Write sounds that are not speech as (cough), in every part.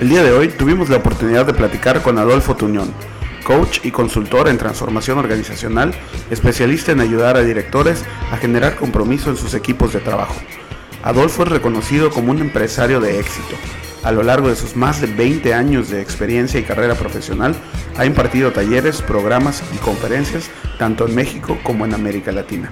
El día de hoy tuvimos la oportunidad de platicar con Adolfo Tuñón, coach y consultor en transformación organizacional, especialista en ayudar a directores a generar compromiso en sus equipos de trabajo. Adolfo es reconocido como un empresario de éxito. A lo largo de sus más de 20 años de experiencia y carrera profesional, ha impartido talleres, programas y conferencias tanto en México como en América Latina.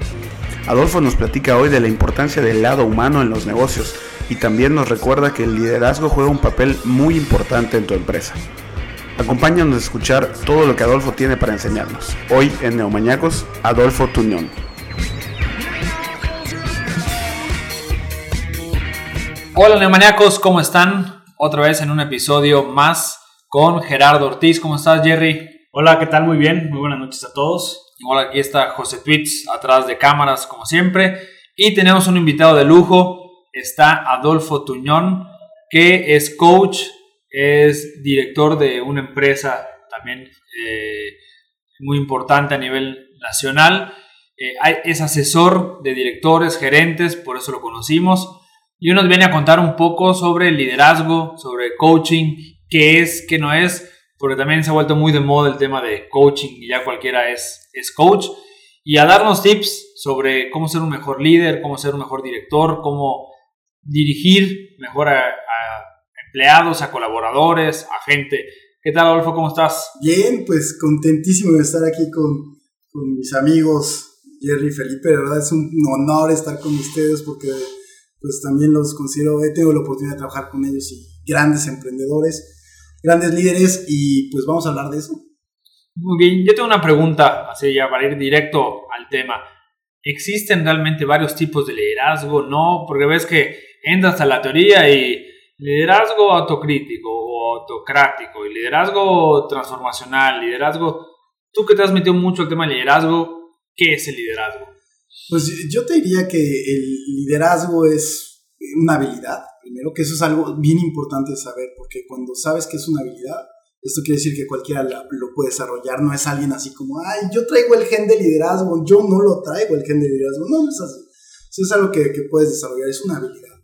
Adolfo nos platica hoy de la importancia del lado humano en los negocios y también nos recuerda que el liderazgo juega un papel muy importante en tu empresa. Acompáñanos a escuchar todo lo que Adolfo tiene para enseñarnos. Hoy en Neomañacos, Adolfo Tuñón. Hola Neomañacos, ¿cómo están? Otra vez en un episodio más con Gerardo Ortiz. ¿Cómo estás, Jerry? Hola, ¿qué tal? Muy bien. Muy buenas noches a todos. Hola, aquí está José Tweets atrás de cámaras, como siempre. Y tenemos un invitado de lujo, está Adolfo Tuñón, que es coach, es director de una empresa también eh, muy importante a nivel nacional, eh, es asesor de directores, gerentes, por eso lo conocimos, y nos viene a contar un poco sobre liderazgo, sobre coaching, qué es, qué no es, porque también se ha vuelto muy de moda el tema de coaching y ya cualquiera es, coach, y a darnos tips sobre cómo ser un mejor líder, cómo ser un mejor director, cómo dirigir mejor a, empleados, a colaboradores, a gente. ¿Qué tal, Adolfo? ¿Cómo estás? Bien, pues contentísimo de estar aquí con, con mis amigos Jerry y Felipe. De verdad es un honor estar con ustedes porque pues también los considero, he tenido la oportunidad de trabajar con ellos y grandes emprendedores, grandes líderes y pues vamos a hablar de eso. Muy bien, yo tengo una pregunta, así ya para ir directo al tema. ¿Existen realmente varios tipos de liderazgo? No, porque ves que entras a la teoría y liderazgo autocrítico o autocrático y liderazgo transformacional, liderazgo... Tú que te has metido mucho al tema de liderazgo, ¿qué es el liderazgo? Pues yo te diría que el liderazgo es una habilidad, primero, que eso es algo bien importante de saber, porque cuando sabes que es una habilidad, esto quiere decir que cualquiera lo puede desarrollar, no es alguien así como, ay, yo traigo el gen de liderazgo, yo no lo traigo el gen de liderazgo, no, no es así. Eso es algo que, que puedes desarrollar, es una habilidad.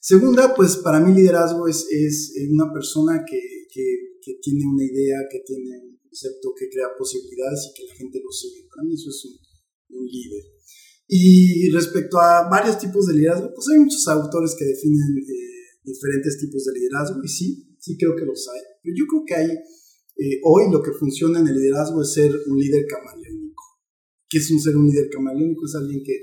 Segunda, pues para mí liderazgo es, es una persona que, que, que, tiene una idea, que tiene un concepto, que crea posibilidades y que la gente lo sigue. Para mí eso es un, un líder. Y respecto a varios tipos de liderazgo, pues hay muchos autores que definen eh, diferentes tipos de liderazgo y sí, sí creo que los hay. Pero yo creo que hay, eh, hoy lo que funciona en el liderazgo es ser un líder camaleónico. ¿Qué es un ser un líder camaleónico? Es alguien que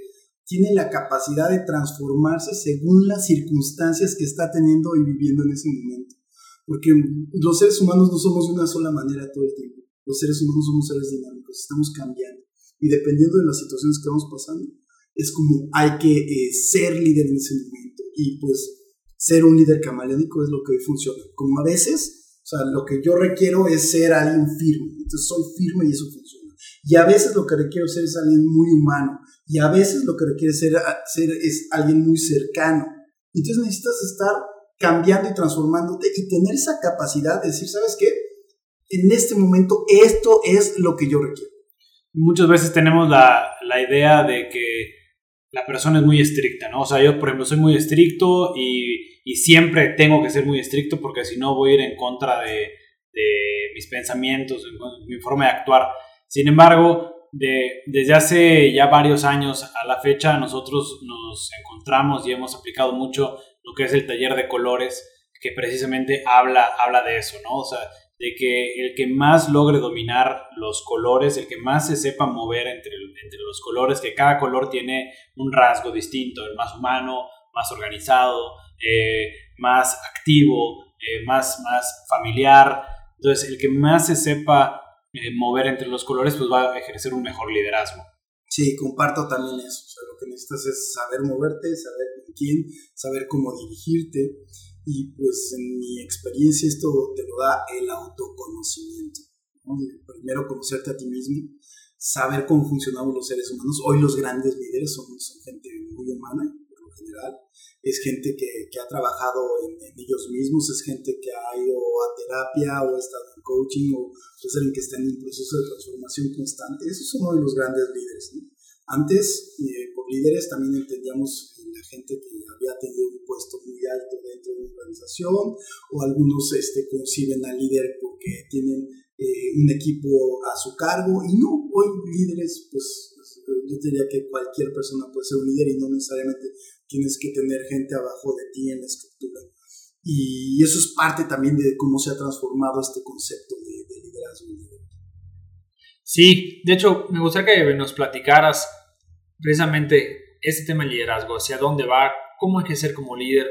tiene la capacidad de transformarse según las circunstancias que está teniendo y viviendo en ese momento. Porque los seres humanos no somos de una sola manera todo el tiempo. Los seres humanos somos seres dinámicos, estamos cambiando. Y dependiendo de las situaciones que vamos pasando, es como hay que eh, ser líder en ese momento. Y pues ser un líder camaleónico es lo que funciona. Como a veces, o sea, lo que yo requiero es ser alguien firme. Entonces soy firme y eso funciona. Y a veces lo que requiero ser es alguien muy humano y a veces lo que requiere ser, ser es alguien muy cercano. Entonces necesitas estar cambiando y transformándote y tener esa capacidad de decir, ¿sabes qué? En este momento esto es lo que yo requiero. Muchas veces tenemos la, la idea de que la persona es muy estricta, ¿no? O sea, yo, por ejemplo, soy muy estricto y, y siempre tengo que ser muy estricto porque si no voy a ir en contra de, de mis pensamientos, mi forma de actuar. Sin embargo, de, desde hace ya varios años a la fecha nosotros nos encontramos y hemos aplicado mucho lo que es el taller de colores, que precisamente habla, habla de eso, ¿no? O sea, de que el que más logre dominar los colores, el que más se sepa mover entre, entre los colores, que cada color tiene un rasgo distinto, el más humano, más organizado, eh, más activo, eh, más, más familiar. Entonces, el que más se sepa eh, mover entre los colores, pues va a ejercer un mejor liderazgo. Sí, comparto también eso. O sea, lo que necesitas es saber moverte, saber con quién, saber cómo dirigirte. Y pues en mi experiencia esto te lo da el autoconocimiento. Primero conocerte a ti mismo, saber cómo funcionamos los seres humanos. Hoy los grandes líderes son, gente muy humana, por lo general. Es gente que, que ha trabajado en, en, ellos mismos, es gente que ha ido a terapia o ha estado en coaching o es alguien que está en un proceso de transformación constante. Esos son de los grandes líderes. Antes, eh, por líderes, también entendíamos la gente que había tenido un puesto muy alto dentro de una organización, o algunos este, conciben al líder porque tienen eh, un equipo a su cargo, y no, hoy líderes, pues yo diría que cualquier persona puede ser un líder y no necesariamente tienes que tener gente abajo de ti en la estructura. Y eso es parte también de cómo se ha transformado este concepto de, de liderazgo. Sí, de hecho, me gustaría que nos platicaras precisamente este tema del liderazgo, hacia dónde va, cómo hay que ser como líder.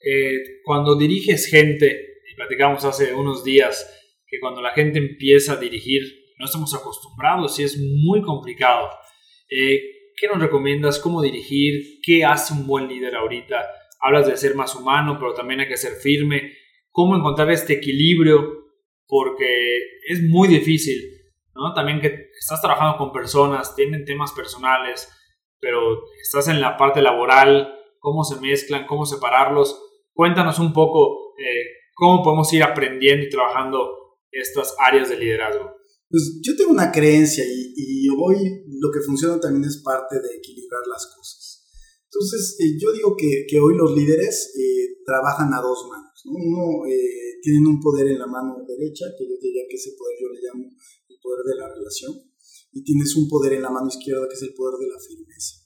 Eh, cuando diriges gente, y platicamos hace unos días, que cuando la gente empieza a dirigir, no estamos acostumbrados y es muy complicado. Eh, ¿Qué nos recomiendas? ¿Cómo dirigir? ¿Qué hace un buen líder ahorita? Hablas de ser más humano, pero también hay que ser firme. ¿Cómo encontrar este equilibrio? Porque es muy difícil, ¿no? También que estás trabajando con personas, tienen temas personales, pero estás en la parte laboral, cómo se mezclan, cómo separarlos. Cuéntanos un poco eh, cómo podemos ir aprendiendo y trabajando estas áreas de liderazgo. Pues yo tengo una creencia y, y hoy lo que funciona también es parte de equilibrar las cosas. Entonces, eh, yo digo que, que, hoy los líderes eh, trabajan a dos manos. ¿No? Uno, eh, tienen un poder en la mano derecha, que yo diría que ese poder yo le llamo el poder de la relación y tienes un poder en la mano izquierda que es el poder de la firmeza.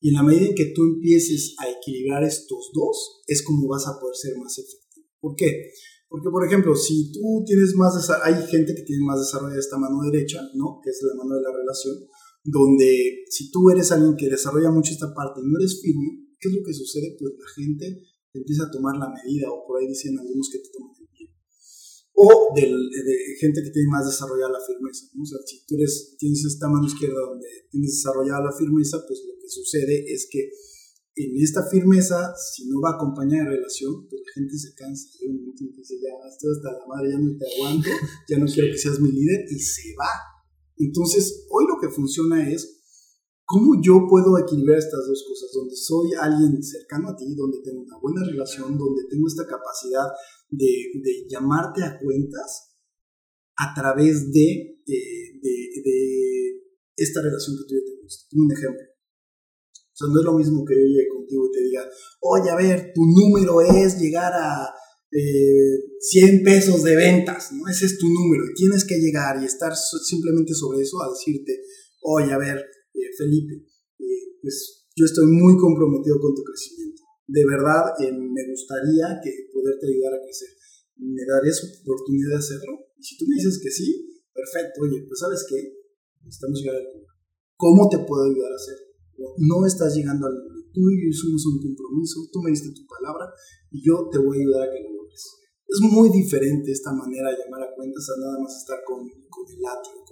Y en la medida en que tú empieces a equilibrar estos dos, es como vas a poder ser más efectivo. ¿Por qué? Porque, por ejemplo, si tú tienes más, hay gente que tiene más desarrollada esta mano derecha, ¿no? Que es la mano de la relación, donde si tú eres alguien que desarrolla mucho esta parte y no eres firme, ¿qué es lo que sucede? Pues la gente empieza a tomar la medida, o por ahí dicen algunos que te toman o de gente que tiene más desarrollada la firmeza. O sea, si tú eres, tienes esta mano izquierda donde tienes desarrollada la firmeza, pues lo que sucede es que en esta firmeza, si no va acompañada de relación, pues la gente se cansa. Y un momento dice, ya, estoy hasta la madre, ya no te aguanto, ya no (laughs) quiero que seas mi líder, y se va. Entonces, hoy lo que funciona es ¿Cómo yo puedo equilibrar estas dos cosas? Donde soy alguien cercano a ti, donde tengo una buena relación, donde tengo esta capacidad de, llamarte a cuentas a través de, de, esta relación que tú y yo tenemos. Un ejemplo. O no es lo mismo que yo llegue contigo y te diga, oye, a ver, tu número es llegar a eh, 100 pesos de ventas, ¿no? Ese es tu número y tienes que llegar y estar simplemente sobre eso a decirte, oye, a ver, eh, Felipe, eh, pues yo estoy muy comprometido con tu crecimiento. De verdad, eh, me gustaría que poderte ayudar a crecer. ¿Me darías oportunidad de hacerlo? Y si tú me dices que sí, perfecto. Oye, pues sabes qué, necesitamos llegar al punto. ¿Cómo te puedo ayudar a hacerlo? No estás llegando al número. Tú y yo hicimos un compromiso, tú me diste tu palabra y yo te voy a ayudar a que lo logres. Es muy diferente esta manera de llamar a cuentas a nada más estar con, con el látigo,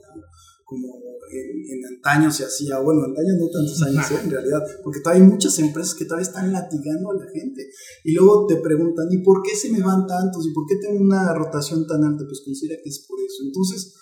como, como en, antaño se hacía, bueno, antaño no tantos años ¿eh? en realidad, porque todavía hay muchas empresas que todavía están latigando a la gente y luego te preguntan, ¿y por qué se me van tantos? ¿Y por qué tengo una rotación tan alta? Pues considera que es por eso. Entonces,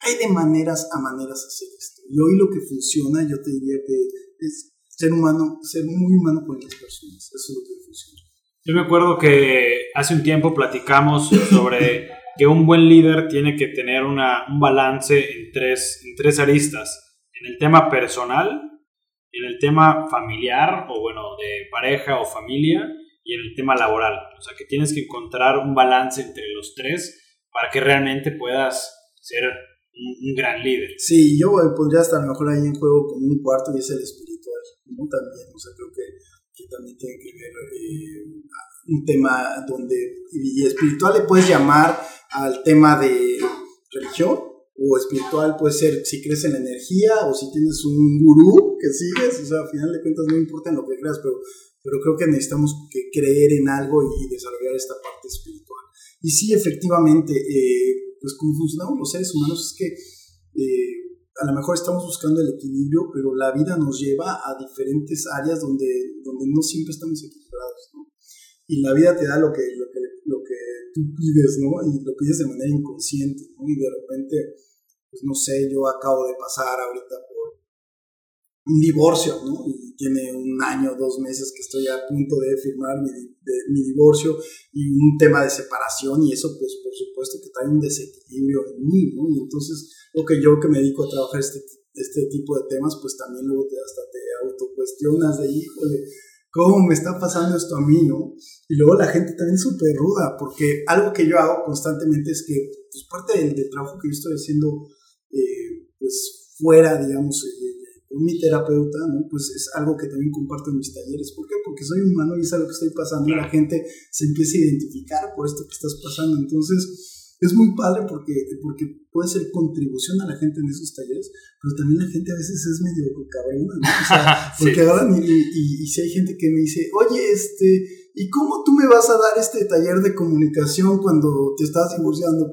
hay de maneras a maneras hacer esto. Y hoy lo que funciona, yo te diría que es ser humano, ser muy humano con las personas. Eso es lo que funciona. Yo me acuerdo que hace un tiempo platicamos sobre que un buen líder tiene que tener una, un balance en tres, en tres aristas. En el tema personal, en el tema familiar o bueno, de pareja o familia y en el tema laboral. O sea que tienes que encontrar un balance entre los tres para que realmente puedas ser un, gran líder. Sí, yo podría estar mejor ahí en juego con un cuarto y es el espiritual, ¿no? También, o sea, creo que, que también tiene que ver eh, un tema donde, y espiritual le puedes llamar al tema de religión o espiritual puede ser si crees en la energía o si tienes un gurú que sigues, o sea, al final de cuentas no importa en lo que creas, pero, pero creo que necesitamos que creer en algo y desarrollar esta parte espiritual. Y sí, efectivamente, eh, pues como funcionamos los seres humanos es que eh, a lo mejor estamos buscando el equilibrio, pero la vida nos lleva a diferentes áreas donde, donde no siempre estamos equilibrados. Y la vida te da lo que, lo que, lo que tú pides, ¿no? Y lo pides de manera inconsciente, ¿no? Y de repente, pues no sé, yo acabo de pasar ahorita por un divorcio, ¿no? Y tiene un año, dos meses que estoy a punto de firmar mi, mi divorcio y un tema de separación y eso, pues por supuesto que trae un desequilibrio en mí, ¿no? Y entonces, lo que yo que me dedico a trabajar este este tipo de temas, pues también luego te, hasta te autocuestionas de, híjole, ¿cómo me está pasando esto a mí, no? Y luego la gente también es súper ruda, porque algo que yo hago constantemente es que, pues parte del, trabajo que yo estoy haciendo, eh, pues fuera, digamos, con mi terapeuta, ¿no? Pues es algo que también comparto en mis talleres. ¿Por qué? Porque soy humano y es algo que estoy pasando y la gente se empieza a identificar por esto que estás pasando. Entonces, es muy padre porque, porque puede ser contribución a la gente en esos talleres, pero también la gente a veces es medio cabrona, ¿no? O sea, (laughs) porque agarran y, y, si hay gente que me dice, oye, este, ¿y cómo tú me vas a dar este taller de comunicación cuando te estás divorciando?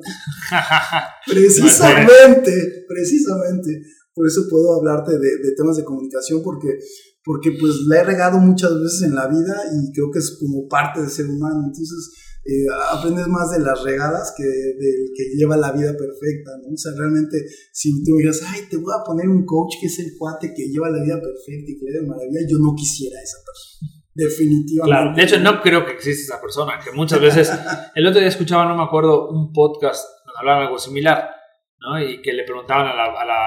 (laughs) precisamente, precisamente. Por eso puedo hablarte de, de temas de comunicación porque porque pues la he regado muchas veces en la vida y creo que es como parte de ser humano. Entonces, eh, aprendes más de las regadas que del que lleva la vida perfecta, ¿no? O sea, realmente, si tú digas, ay, te voy a poner un coach que es el cuate que lleva la vida perfecta y que le da maravilla, yo no quisiera esa persona. Definitivamente. Claro, de hecho, no creo que exista esa persona, que muchas veces, (laughs) el otro día escuchaba, no me acuerdo, un podcast donde hablaban algo similar, ¿no? Y que le preguntaban a la, a la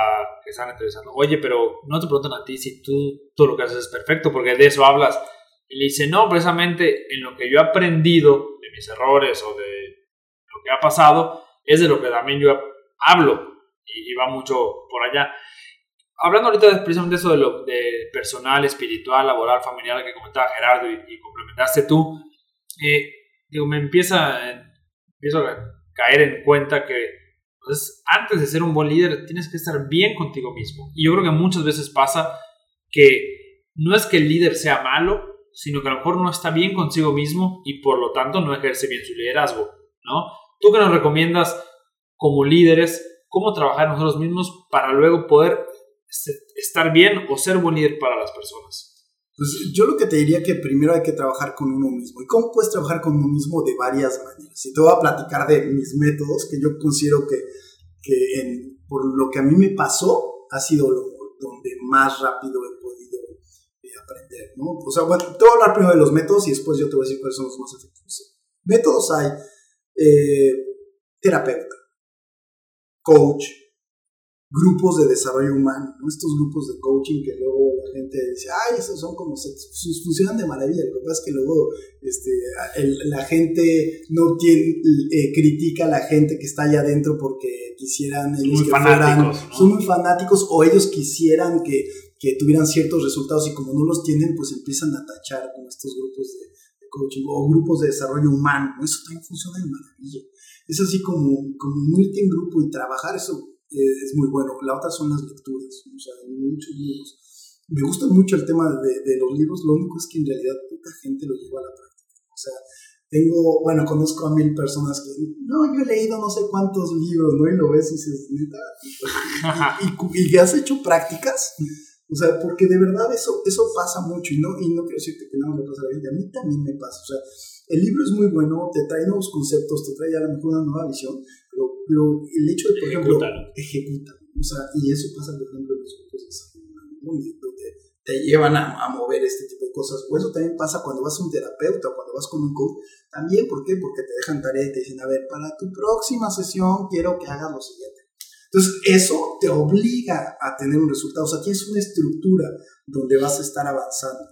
que estaban entrevistando, oye, pero no te preguntan a ti si tú todo lo que haces es perfecto, porque de eso hablas. Y le dice, no, precisamente en lo que yo he aprendido mis errores o de lo que ha pasado, es de lo que también yo hablo y, va mucho por allá. Hablando ahorita precisamente de eso de lo de personal, espiritual, laboral, familiar que comentaba Gerardo y, complementaste tú, eh, digo, me empieza, empiezo a caer en cuenta que pues, antes de ser un buen líder tienes que estar bien contigo mismo. Y yo creo que muchas veces pasa que no es que el líder sea malo, sino que a lo mejor no está bien consigo mismo y por lo tanto no ejerce bien su liderazgo, ¿no? ¿Tú qué nos recomiendas como líderes cómo trabajar nosotros mismos para luego poder estar bien o ser buen líder para las personas? Pues yo lo que te diría que primero hay que trabajar con uno mismo. ¿Y cómo puedes trabajar con uno mismo? De varias maneras. Y te voy a platicar de mis métodos que yo considero que, que por lo que a mí me pasó ha sido lo, donde más rápido he aprender, ¿no? O sea, bueno, te voy a hablar primero de los métodos y después yo te voy a decir cuáles son los más efectivos. Métodos hay eh, terapeuta, coach, grupos de desarrollo humano, ¿no? estos grupos de coaching que luego la gente dice, ay, esos son como, funcionan de maravilla, lo que pasa es que luego este, la gente no tiene, eh, critica a la gente que está allá adentro porque quisieran ellos que fueran, son muy fanáticos o ellos quisieran que que tuvieran ciertos resultados y como no los tienen, pues empiezan a tachar con estos grupos de, coaching o grupos de desarrollo humano. Eso también funciona de maravilla. Es así como, como unirte en grupo y trabajar, eso eh, es muy bueno. La otra son las lecturas, o sea, hay muchos libros. Me gusta mucho el tema de, de los libros, lo único es que en realidad poca gente lo lleva a la práctica. O sea, tengo, bueno, conozco a mil personas que, no, yo he leído no sé cuántos libros, ¿no? Y lo ves y dices, neta, (laughs) y, y, y, has hecho prácticas, o sea, porque de verdad eso, eso pasa mucho y no, y no quiero decirte que no me pasa a la gente, a mí también me pasa. O sea, el libro es muy bueno, te trae nuevos conceptos, te trae a lo mejor una nueva visión, pero, pero el hecho de, por ejemplo, ejecuta. O sea, y eso pasa, por ejemplo, en los grupos de donde te llevan a, a, mover este tipo de cosas. O eso también pasa cuando vas a un terapeuta, cuando vas con un coach. También, ¿por qué? Porque te dejan tarea y te dicen, a ver, para tu próxima sesión quiero que hagas lo siguiente entonces, eso te obliga a tener un resultado. O sea, tienes una estructura donde vas a estar avanzando.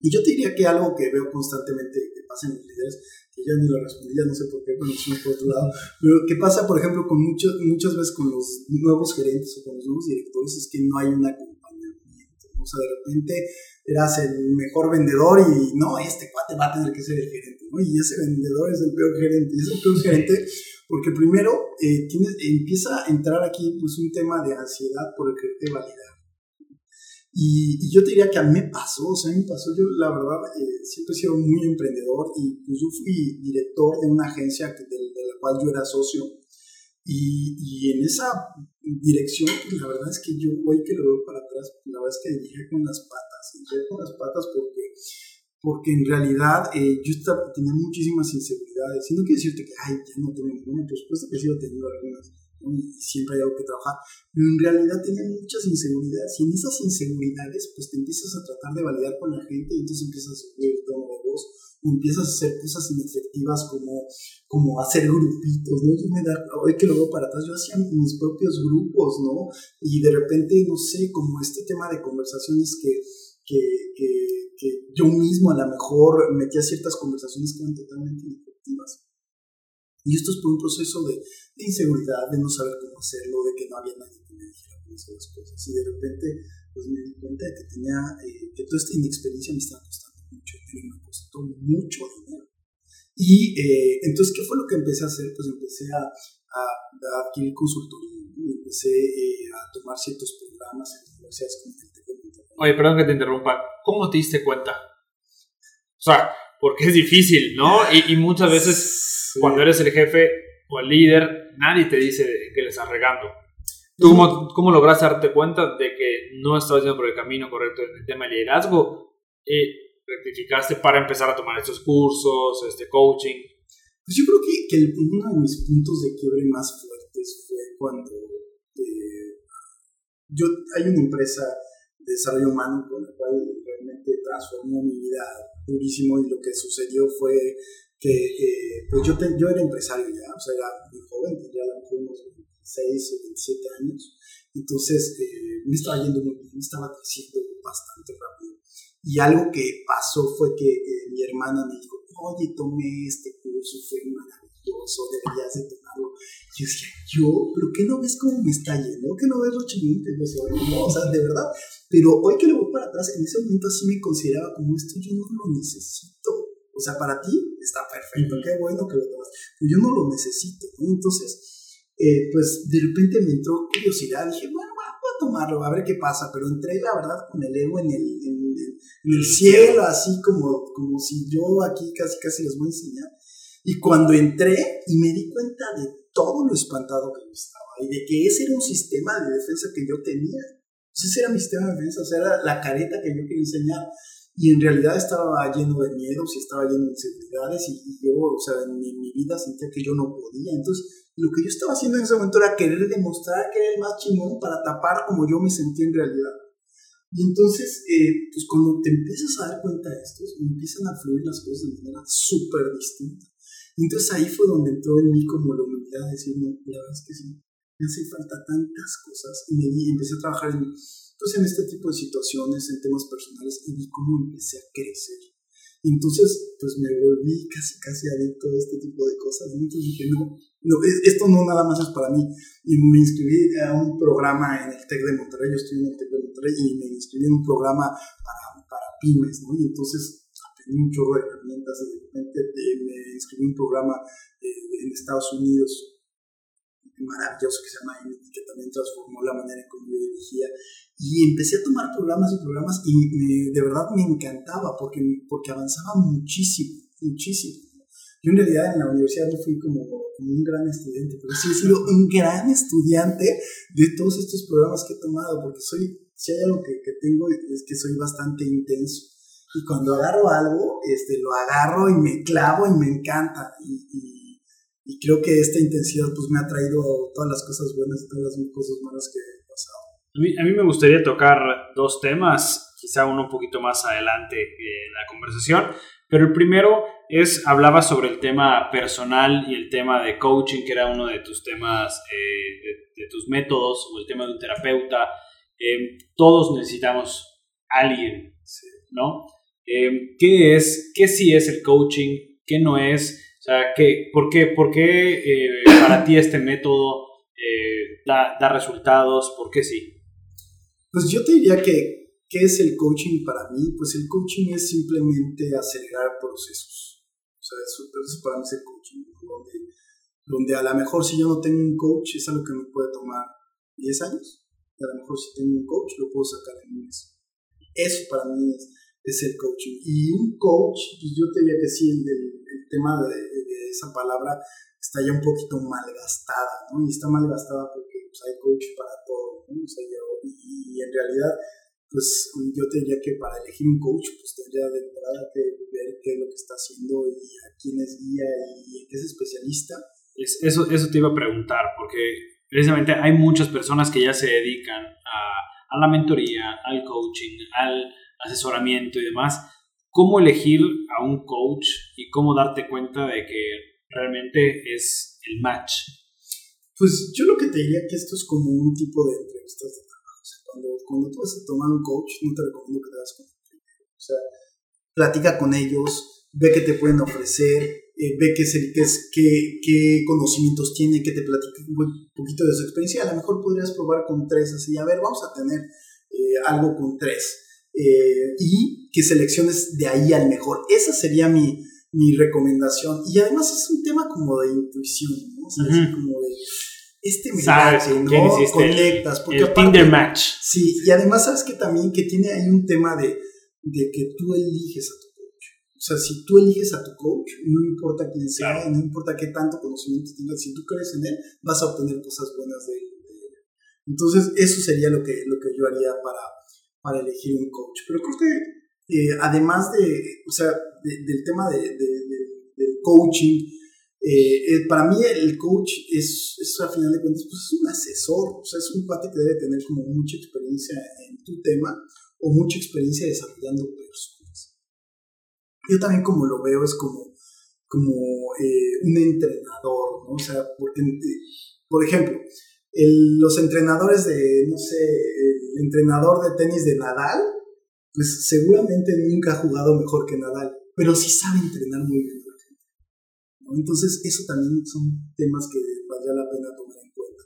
Y yo te diría que algo que veo constantemente que pasa en los líderes, que ya ni lo respondí, ya no sé por qué, pero es por otro lado, pero que pasa, por ejemplo, con muchos, muchas veces con los nuevos gerentes o con los nuevos directores, es que no hay un acompañamiento. O sea, de repente eras el mejor vendedor y no, este cuate va a tener que ser el gerente, ¿no? Y ese vendedor es el peor gerente, y ese peor gerente porque primero eh, empieza a entrar aquí pues, un tema de ansiedad por el quererte validar. Y, y, yo te diría que a mí me pasó, o sea, a mí me pasó, yo la verdad eh, siempre he sido muy emprendedor y pues yo fui director de una agencia de, de la cual yo era socio. Y, y, en esa dirección, pues la verdad es que yo hoy que lo veo para atrás, la verdad es que dije con las patas, dije con las patas porque porque en realidad eh, yo estaba, tenía muchísimas inseguridades. Y no quiero decirte que, ay, ya no tengo ninguna, por supuesto que sí he tenido algunas. y siempre hay algo que trabajar, pero en realidad tienen muchas inseguridades y en esas inseguridades pues te empiezas a tratar de validar con la gente y entonces empiezas a subir el tono de voz empiezas a hacer cosas inefectivas como, como hacer grupitos, ¿no? Yo me da, hoy que lo veo para atrás, yo hacía mis propios grupos, ¿no? Y de repente, no sé, como este tema de conversaciones que, que, que, que yo mismo a lo mejor metía ciertas conversaciones que eran totalmente inefectivas. Y esto es por un proceso de, de, inseguridad, de no saber cómo hacerlo, de que no había nadie que me dijera cómo hacer las cosas. Y de repente, pues me di cuenta de que tenía, eh, que toda esta inexperiencia me estaba costando mucho dinero, me costó mucho dinero. Y eh, entonces, ¿qué fue lo que empecé a hacer? Pues empecé a, a, a adquirir consultoría, y empecé eh, a tomar ciertos programas en universidades como el. Oye, perdón que te interrumpa. ¿Cómo te diste cuenta? O sea, porque es difícil, ¿no? Y, y muchas veces Sí. cuando eres el jefe o el líder, nadie te dice que le estás regando. ¿Tú cómo, cómo lograste darte cuenta de que no estabas yendo por el camino correcto en el tema de liderazgo? Y rectificaste para empezar a tomar estos cursos, este coaching. Pues yo creo que, que uno de mis puntos de quiebre más fuertes fue cuando eh, yo, hay una empresa de desarrollo humano con la cual realmente transformó mi vida durísimo y lo que sucedió fue que eh, pues yo, te, yo era empresario ya, o sea, era muy joven, ya unos 26 o 27 años, entonces eh, me estaba yendo muy bien, me estaba creciendo bastante rápido. Y algo que pasó fue que mi hermana me dijo, oye, tomé este curso, fue maravilloso, deberías de tomarlo. Y yo decía, yo, pero ¿qué no ves cómo me está yendo? ¿Qué no ves lo chingón que yo soy? No, o sea, de verdad. Pero hoy que lo voy para atrás, en ese momento así me consideraba como esto, yo no lo necesito. O sea, para ti está perfecto, qué bueno que lo tomas. Pero yo no lo necesito, ¿no? Entonces, eh, pues de repente me entró curiosidad, dije, bueno, voy a tomarlo, a ver qué pasa. Pero entré, la verdad, con el ego en el, en, en el cielo, así como, como si yo aquí casi casi les voy a enseñar. Y cuando entré y me di cuenta de todo lo espantado que yo estaba y de que ese era un sistema de defensa que yo tenía. Pues ese era mi sistema de defensa, o era la careta que yo quería enseñar. Y en realidad estaba lleno de miedos y estaba lleno de inseguridades y, yo, o sea, en mi, en mi, vida sentía que yo no podía. Entonces, lo que yo estaba haciendo en ese momento era querer demostrar que era el más chingón para tapar como yo me sentía en realidad. Y entonces, eh, pues cuando te empiezas a dar cuenta de esto, empiezan a fluir las cosas de manera súper distinta. Y entonces ahí fue donde entró en mí como la humildad de decir, no, la verdad es que sí, me hace falta tantas cosas. Y me di, empecé a trabajar en, pues, en este tipo de situaciones, en temas personales, y vi cómo empecé a crecer. Y entonces, pues me volví casi, casi adicto a este tipo de cosas. Y entonces dije, no, no, esto no nada más es para mí. Y me inscribí a un programa en el TEC de Monterrey, yo estoy en el TEC de Monterrey, y me inscribí en un programa para, para pymes, ¿no? Y entonces aprendí un chorro de herramientas y de repente me inscribí un programa eh, en Estados Unidos maravilloso que se llama Emily, que también transformó la manera en cómo yo dirigía. Y empecé a tomar programas y programas y me, de verdad me encantaba porque, porque avanzaba muchísimo, muchísimo. Yo en realidad en la universidad no fui como, como un gran estudiante, pero sí he sido (laughs) un gran estudiante de todos estos programas que he tomado, porque soy, si hay algo que, que tengo es que soy bastante intenso. Y cuando agarro algo, este, lo agarro y me clavo y me encanta. Y, y, y creo que esta intensidad pues me ha traído todas las cosas buenas y todas las cosas malas que he pasado. A mí, a mí me gustaría tocar dos temas, quizá uno un poquito más adelante en la conversación, pero el primero es, hablaba sobre el tema personal y el tema de coaching, que era uno de tus temas, eh, de, de, tus métodos, o el tema de un terapeuta. Eh, todos necesitamos a alguien, ¿no? Eh, ¿Qué es, qué sí es el coaching? ¿Qué no es? O sea, ¿qué, ¿por qué, por qué eh, para ti este método eh, da, da, resultados? ¿Por qué sí? Pues yo te diría que, ¿qué es el coaching para mí? Pues el coaching es simplemente acelerar procesos. O sea, eso, eso para mí es el coaching, donde, donde a lo mejor si yo no tengo un coach es algo que me puede tomar 10 años. A lo mejor si tengo un coach lo puedo sacar en un mes. Eso para mí es, es el coaching. Y un coach, pues yo te que sí, el, el tema de, esa palabra está ya un poquito malgastada, ¿no? Y está malgastada porque pues, hay coach para todo, ¿no? O sea, y, en realidad, pues yo te que para elegir un coach, pues tendría de entrada que ver qué es lo que está haciendo y a quién es guía y en qué es especialista. Es, eso, eso te iba a preguntar, porque precisamente hay muchas personas que ya se dedican a, a la mentoría, al coaching, al asesoramiento y demás. ¿Cómo elegir a un coach y cómo darte cuenta de que realmente es el match? Pues yo lo que te diría que esto es como un tipo de entrevistas de trabajo. Cuando, cuando tú vas a tomar un coach, no te recomiendo que te hagas con. O sea, platica con ellos, ve qué te pueden ofrecer, eh, ve qué, qué, qué, conocimientos tiene, que te platique un poquito de su experiencia. A lo mejor podrías probar con tres, así, a ver, vamos a tener eh, algo con tres. Eh, y que selecciones de ahí al mejor. Esa sería mi, mi recomendación. Y además es un tema como de intuición, ¿no? O sea, es como de este me Sabes late, con ¿no? Conectas. Porque el aparte- Tinder match. Sí, y además sabes que también que tiene ahí un tema de, de que tú eliges a tu coach. O sea, si tú eliges a tu coach, no importa quién sea, Claro. no importa qué tanto conocimiento tengas, si tú crees en él, vas a obtener cosas buenas de él. de él. Entonces, eso sería lo que, lo que yo haría para, para elegir un coach. Pero creo que eh, además de, o sea, de- del tema de, de- de- del coaching, eh, eh, para mí el coach es, es a final de cuentas, pues es un asesor, o sea, es un cuate que debe tener como mucha experiencia en tu tema o mucha experiencia desarrollando personas. Yo también como lo veo es como, como eh, un entrenador, ¿no? O sea, eh, por ejemplo, el- los entrenadores de, no sé, el entrenador de tenis de Nadal, pues seguramente nunca ha jugado mejor que Nadal, pero sí sabe entrenar muy bien. Entonces, eso también son temas que valdría la pena tomar en cuenta.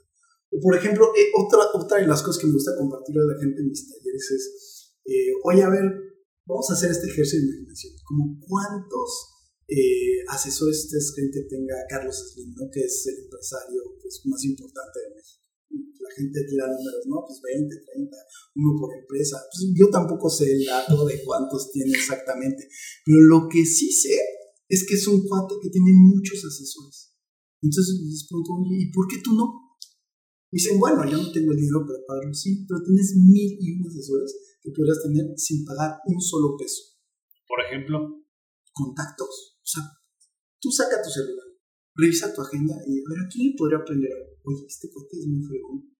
O, por ejemplo, eh, otra, otra de las cosas que me gusta compartir a la gente en mis talleres es, eh, oye, a ver, vamos a hacer este ejercicio de imaginación. Como cuántos eh, asesores ustedes creen que tenga Carlos Slim, ¿no? que es el empresario pues, más importante de México. La gente tira números, ¿no? Pues 20, 30, uno por empresa. Pues yo tampoco sé el dato de cuántos tiene exactamente, pero lo que sí sé es que es un cuate que tiene muchos asesores. Entonces les pregunto, ¿y por qué tú no? Dicen, bueno, yo no tengo el dinero para pagarlo, sí, pero tienes mil y un asesores que podrías tener sin pagar un solo peso. Por ejemplo, Contactos. O sea, tú saca tu celular, revisa tu agenda y a ver, ¿a quién podría aprender algo? Oye, este cuate es muy fregón.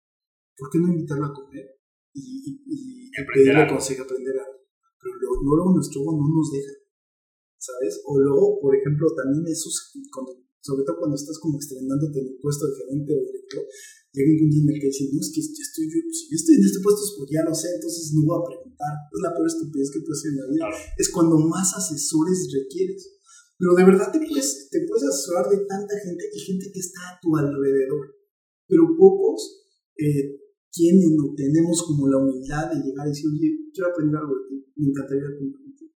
¿Por qué no invitarlo a comer? Y, y, y pedirle consejo, aprender algo. Pero luego, luego nuestro ego no nos deja. ¿Sabes? O luego, por ejemplo, también esos, cuando, sobre todo cuando estás como estrenándote en el puesto de gerente o director, llega un punto en el que dices, no, es que estoy, yo, si yo estoy en este puesto es porque ya lo sé, entonces no voy a preguntar. Es la peor estupidez que puedes hacer en la vida. Claro. Es cuando más asesores requieres. Pero de verdad te puedes, te puedes asesorar de tanta gente y gente que está a tu alrededor. Pero pocos eh, tienen o tenemos como la humildad de llegar y decir, oye, quiero aprender algo de ti, me encantaría aprender contigo.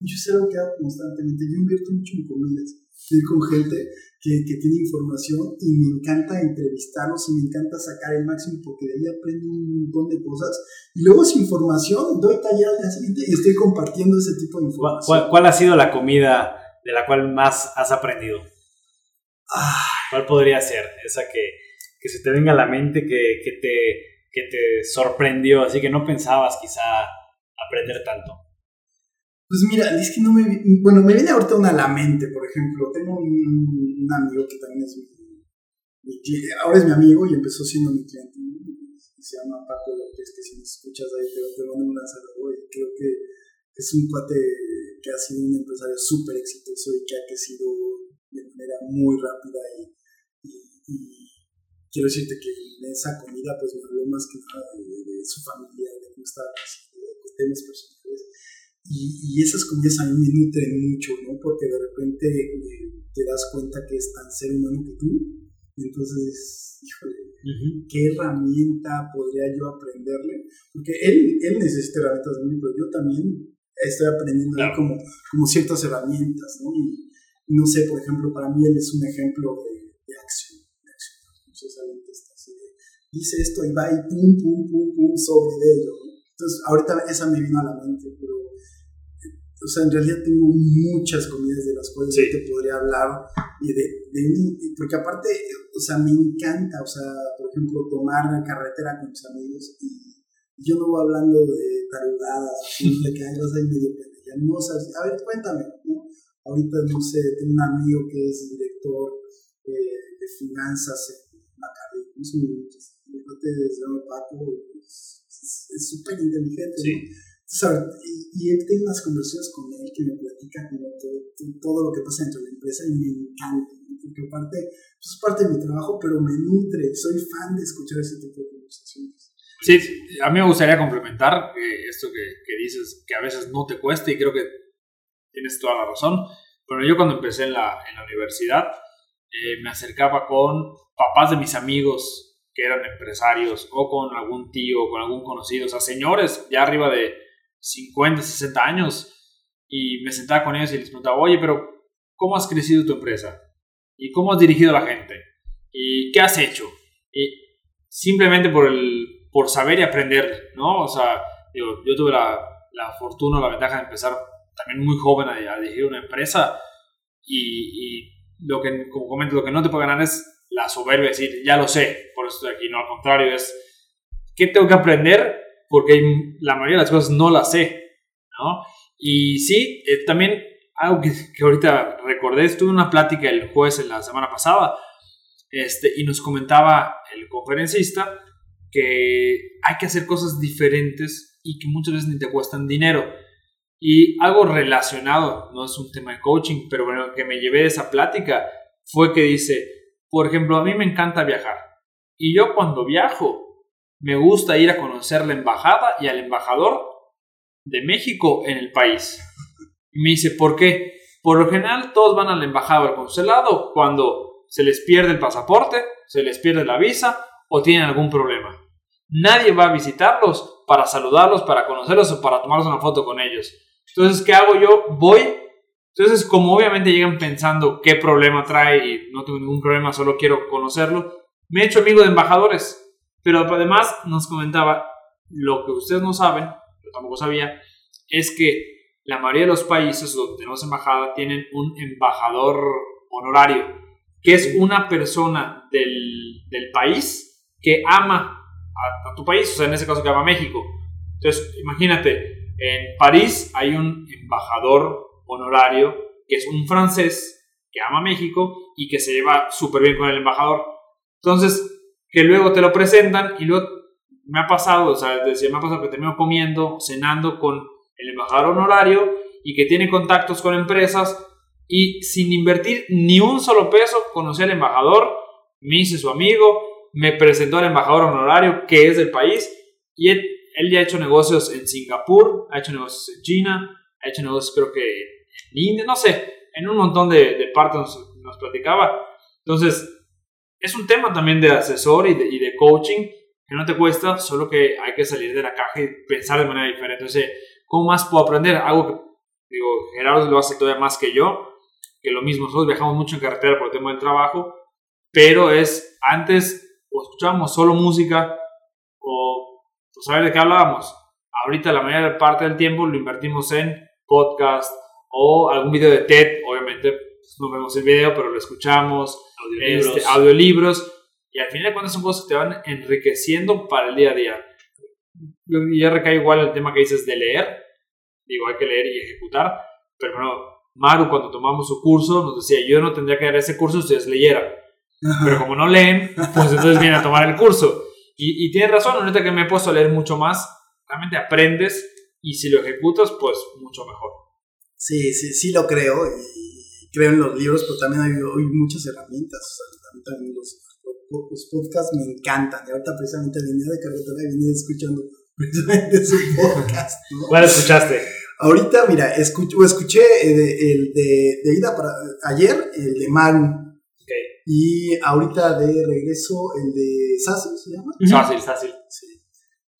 Y yo sé algo que hago constantemente, yo invierto mucho en comidas, estoy con gente que, que tiene información y me encanta entrevistarlos y me encanta sacar el máximo porque de ahí aprendo un montón de cosas. Y luego esa información doy taller al día siguiente y estoy compartiendo ese tipo de ¿cuál, información. cuál- cuál ha sido la comida de la cual más has aprendido? ¿Cuál podría ser? Esa que, que se te venga a la mente, que, que te, que te sorprendió, así que no pensabas quizá aprender tanto. Pues mira, es que no me... Bueno, me viene ahorita una a la mente, por ejemplo. Tengo un, un amigo que también es mi, mi Ahora es mi amigo y empezó siendo mi cliente. Se llama Paco López, que si me escuchas ahí te, te mando un saludo y creo que es un cuate que ha sido un empresario súper exitoso y que ha crecido de manera muy rápida y, y, y quiero decirte que en esa comida pues me habló más que nada de, de su familia, de cómo estaba creciendo, de temas personales. Y, y esas comidas a mí me nutren mucho, ¿no? Porque de repente eh, te das cuenta que es tan ser humano que tú. Entonces, híjole, ¿qué herramienta podría yo aprenderle? Porque él, él necesita herramientas de mí, pero yo también estoy aprendiendo ahí Claro. como, como ciertas herramientas, ¿no? Y, no sé, por ejemplo, para mí él es un ejemplo de, de acción, de acción. Entonces, está así de, dice esto y va y pum, pum, pum, pum, sobre ello. ¿no? Entonces, ahorita esa me vino a la mente, pero, eh, o sea, en realidad tengo muchas comidas de las cuales Sí. yo te podría hablar, y de, de porque aparte, o sea, me encanta, o sea, por ejemplo, tomar la carretera con mis amigos y yo no voy hablando de tarugadas, (laughs) de que ay, vas ahí medio pendeja, no, sea, a ver, cuéntame, ¿no? Ahorita, no sé, tengo un amigo que es director eh, de finanzas en unos minutos. El cuate se llama Paco, es es- es súper inteligente. Sí. ¿no? ¿sabes? Y, y él tiene unas conversaciones con él que me platica como todo, todo- todo lo que pasa dentro de la empresa y me encanta, ¿no? porque aparte pues es parte de mi trabajo, pero me nutre, soy fan de escuchar ese tipo de conversaciones. Sí, a mí me gustaría complementar eh, esto que, que dices, que a veces no te cuesta y creo que tienes toda la razón. Pero yo cuando empecé en la, en la universidad eh, me acercaba con papás de mis amigos que eran empresarios o con algún tío, con algún conocido, o sea, señores ya arriba de 50, 60 años y me sentaba con ellos y les preguntaba, oye, pero ¿cómo has crecido tu empresa? ¿Y cómo has dirigido a la gente? ¿Y qué has hecho? Y simplemente por, el, por saber y aprender, ¿no? O sea, digo, yo tuve la, la fortuna, la ventaja de empezar también muy joven a, a dirigir una empresa y, y lo que, como comento, lo que no te puede ganar es la soberbia, de decir, ya lo sé, por eso estoy aquí, no, al contrario, es, ¿qué tengo que aprender? Porque la mayoría de las cosas no las sé, ¿no? Y sí, eh, también algo que, que ahorita recordé, estuve en una plática el jueves en la semana pasada, este, y nos comentaba el conferencista que hay que hacer cosas diferentes y que muchas veces ni te cuestan dinero. Y algo relacionado, no es un tema de coaching, pero bueno, que me llevé de esa plática fue que dice, por ejemplo, a mí me encanta viajar. Y yo cuando viajo, me gusta ir a conocer la embajada y al embajador de México en el país. Y me dice, ¿por qué? Por lo general todos van a la embajada o al consulado cuando se les pierde el pasaporte, se les pierde la visa o tienen algún problema. Nadie va a visitarlos para saludarlos, para conocerlos o para tomarse una foto con ellos. Entonces, ¿qué hago yo? Voy. Entonces, como obviamente llegan pensando qué problema trae y no tengo ningún problema, solo quiero conocerlo, me he hecho amigo de embajadores. Pero además nos comentaba, lo que ustedes no saben, yo tampoco sabía, es que la mayoría de los países donde tenemos embajada tienen un embajador honorario, que es una persona del, del país que ama a, tu país, o sea, en ese caso que ama a México. Entonces, imagínate, en París hay un embajador honorario que es un francés que ama México y que se lleva súper bien con el embajador. Entonces, que luego te lo presentan y luego me ha pasado, o sea, decía, me ha pasado que termino comiendo, cenando con el embajador honorario y que tiene contactos con empresas y sin invertir ni un solo peso conocí al embajador, me hice su amigo, me presentó al embajador honorario que es del país y él, él ya ha hecho negocios en Singapur, ha hecho negocios en China, ha hecho negocios creo que en India, no sé, en un montón de, de partes nos, nos, platicaba. Entonces, es un tema también de asesor y de, y de coaching que no te cuesta, solo que hay que salir de la caja y pensar de manera diferente. Entonces, ¿cómo más puedo aprender? Algo que, digo, Gerardo lo hace todavía más que yo, que lo mismo, nosotros viajamos mucho en carretera por el tema del trabajo, pero es, antes o escuchábamos solo música o pues, saber de qué hablábamos. Ahorita la mayor parte del tiempo lo invertimos en podcast o algún video de TED, obviamente pues, no vemos el video, pero lo escuchamos, audiolibros. Este, audiolibros y al final de cuentas son cosas que te van enriqueciendo para el día a día. Yo ya recae igual el tema que dices de leer, digo, hay que leer y ejecutar, pero bueno, Maru cuando tomamos su curso nos decía, yo no tendría que dar ese curso si ustedes leyeran, pero como no leen, pues entonces vienen a tomar el curso. Y, y tienes razón, ahorita que me he puesto a leer mucho más, realmente aprendes y si lo ejecutas, pues mucho mejor. Sí, sí, sí lo creo y creo en los libros, pero también hay, hay muchas herramientas. O sea, también, los, los, podcasts me encantan. Y ahorita precisamente venía de carretera y venía escuchando precisamente su podcast. ¿no? ¿Cuál escuchaste? Ahorita, mira, escuché, escuché el, el de, de, ida para ayer, el de Maru. Y ahorita de regreso, el de Sassy, ¿se llama? Fácil, fácil. Sí.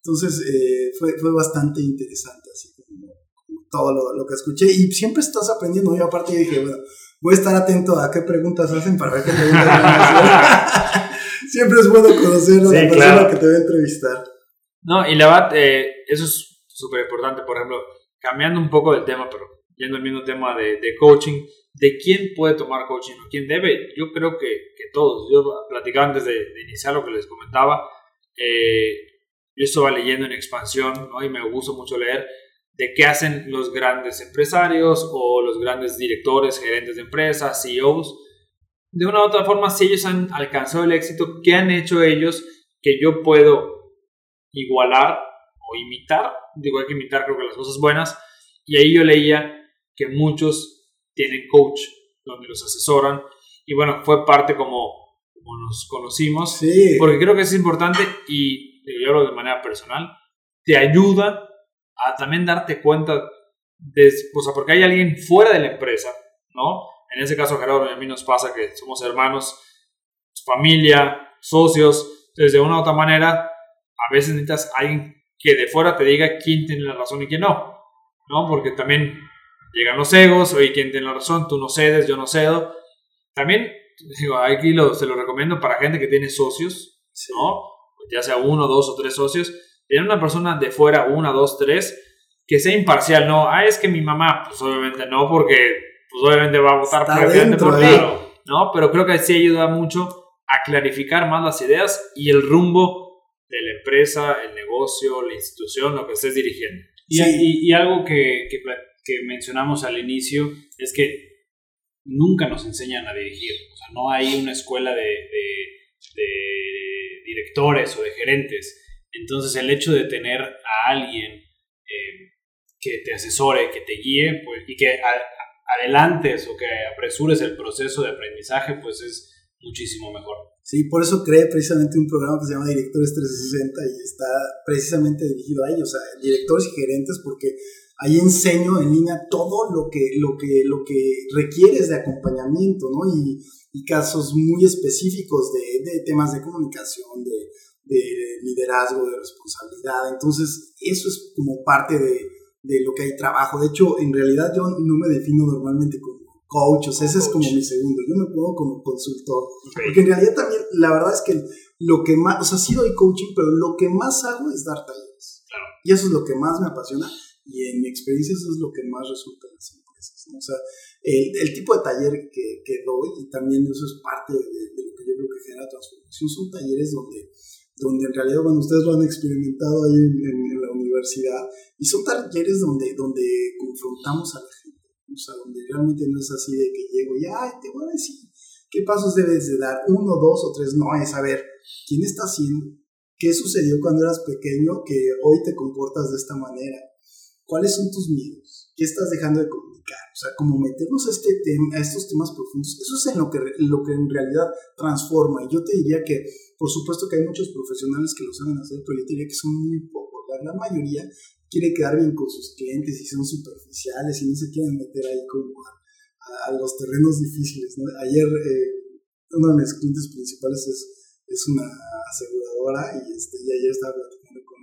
Entonces, eh, fue, fue bastante interesante, así como, como todo lo, lo, que escuché. Y siempre estás aprendiendo. Y aparte dije, bueno, voy a estar atento a qué preguntas hacen para ver qué preguntas van a hacer. (laughs) siempre es bueno conocer a sí, la persona claro. que te va a entrevistar. No, y la verdad, eh, eso es súper importante. Por ejemplo, cambiando un poco del tema, pero yendo al mismo tema de, de coaching, de quién puede tomar coaching o quién debe. Yo creo que, que todos. Yo platicaba antes de, de, iniciar lo que les comentaba. Eh, yo estaba leyendo en expansión ¿no? y me gusta mucho leer de qué hacen los grandes empresarios o los grandes directores, gerentes de empresas, CEOs. de una u otra forma, si ellos han alcanzado el éxito, ¿qué han hecho ellos que yo puedo igualar o imitar? Digo, hay que imitar creo que las cosas buenas. Y ahí yo leía que muchos tienen coach, donde los asesoran. Y bueno, fue parte como, como nos conocimos. Sí. Porque creo que es importante y yo hablo de manera personal, te ayuda a también darte cuenta, de, o sea, porque hay alguien fuera de la empresa, ¿no? En ese caso, Gerardo, a mí nos pasa que somos hermanos, familia, socios, entonces de una u otra manera, a veces necesitas alguien que de fuera te diga quién tiene la razón y quién no, ¿no? Porque también llegan los egos, oye, quién tiene la razón, tú no cedes, yo no cedo. También, digo, aquí lo, se lo recomiendo para gente que tiene socios, ¿no? Ya sea uno, dos o tres socios, tener una persona de fuera, una, dos, tres, que sea imparcial, no, ah, es que mi mamá, pues obviamente no, porque pues obviamente va a votar preferente por ti, ¿eh? ¿no? Pero creo que sí ayuda mucho a clarificar más las ideas y el rumbo de la empresa, el negocio, la institución, lo que estés dirigiendo. Y, Sí. y- y algo que, que que mencionamos al inicio es que nunca nos enseñan a dirigir. O sea, no hay una escuela de, de- de directores o de gerentes. Entonces, el hecho de tener a alguien eh, que te asesore, que te guíe pues, y que a- adelantes o que apresures el proceso de aprendizaje, pues es muchísimo mejor. Sí, por eso creé precisamente un programa que se llama Directores 360 y está precisamente dirigido a ellos, a directores y gerentes, porque ahí enseño en línea todo lo que, lo que, lo que requieres de acompañamiento, ¿no? Y, y casos muy específicos de, de temas de comunicación, de, de liderazgo, de responsabilidad. Entonces, eso es como parte de, de lo que hay trabajo. De hecho, en realidad yo no me defino normalmente como coach, o sea, ese es como mi segundo. Yo me pongo como consultor. Porque en realidad también, la verdad es que lo que más, o sea, sí doy coaching, pero lo que más hago es dar talleres. Claro. Y eso es lo que más me apasiona y en mi experiencia eso es lo que más resulta en las empresas. ¿no? O sea, el, el tipo de taller que, que doy, y también eso es parte de, de lo que yo creo que genera transformación, son talleres donde, donde en realidad, bueno, ustedes lo han experimentado ahí en, en- en la universidad, y son talleres donde, donde confrontamos a la gente. O sea, donde realmente no es así de que llego y, ay, te voy a decir qué pasos debes de dar, uno, dos o tres, no, es saber quién está haciendo, qué sucedió cuando eras pequeño que hoy te comportas de esta manera, cuáles son tus miedos, qué estás dejando de comunicar, o sea, como meternos a, este tema, a estos temas profundos, eso es en lo que, lo que en realidad transforma, y yo te diría que, por supuesto que hay muchos profesionales que lo saben hacer, pero yo diría que son muy pocos, la mayoría quiere quedar bien con sus clientes y son superficiales y no se quieren meter ahí como a, los terrenos difíciles. Ayer eh, uno de mis clientes principales es, es una aseguradora y, este, y ayer estaba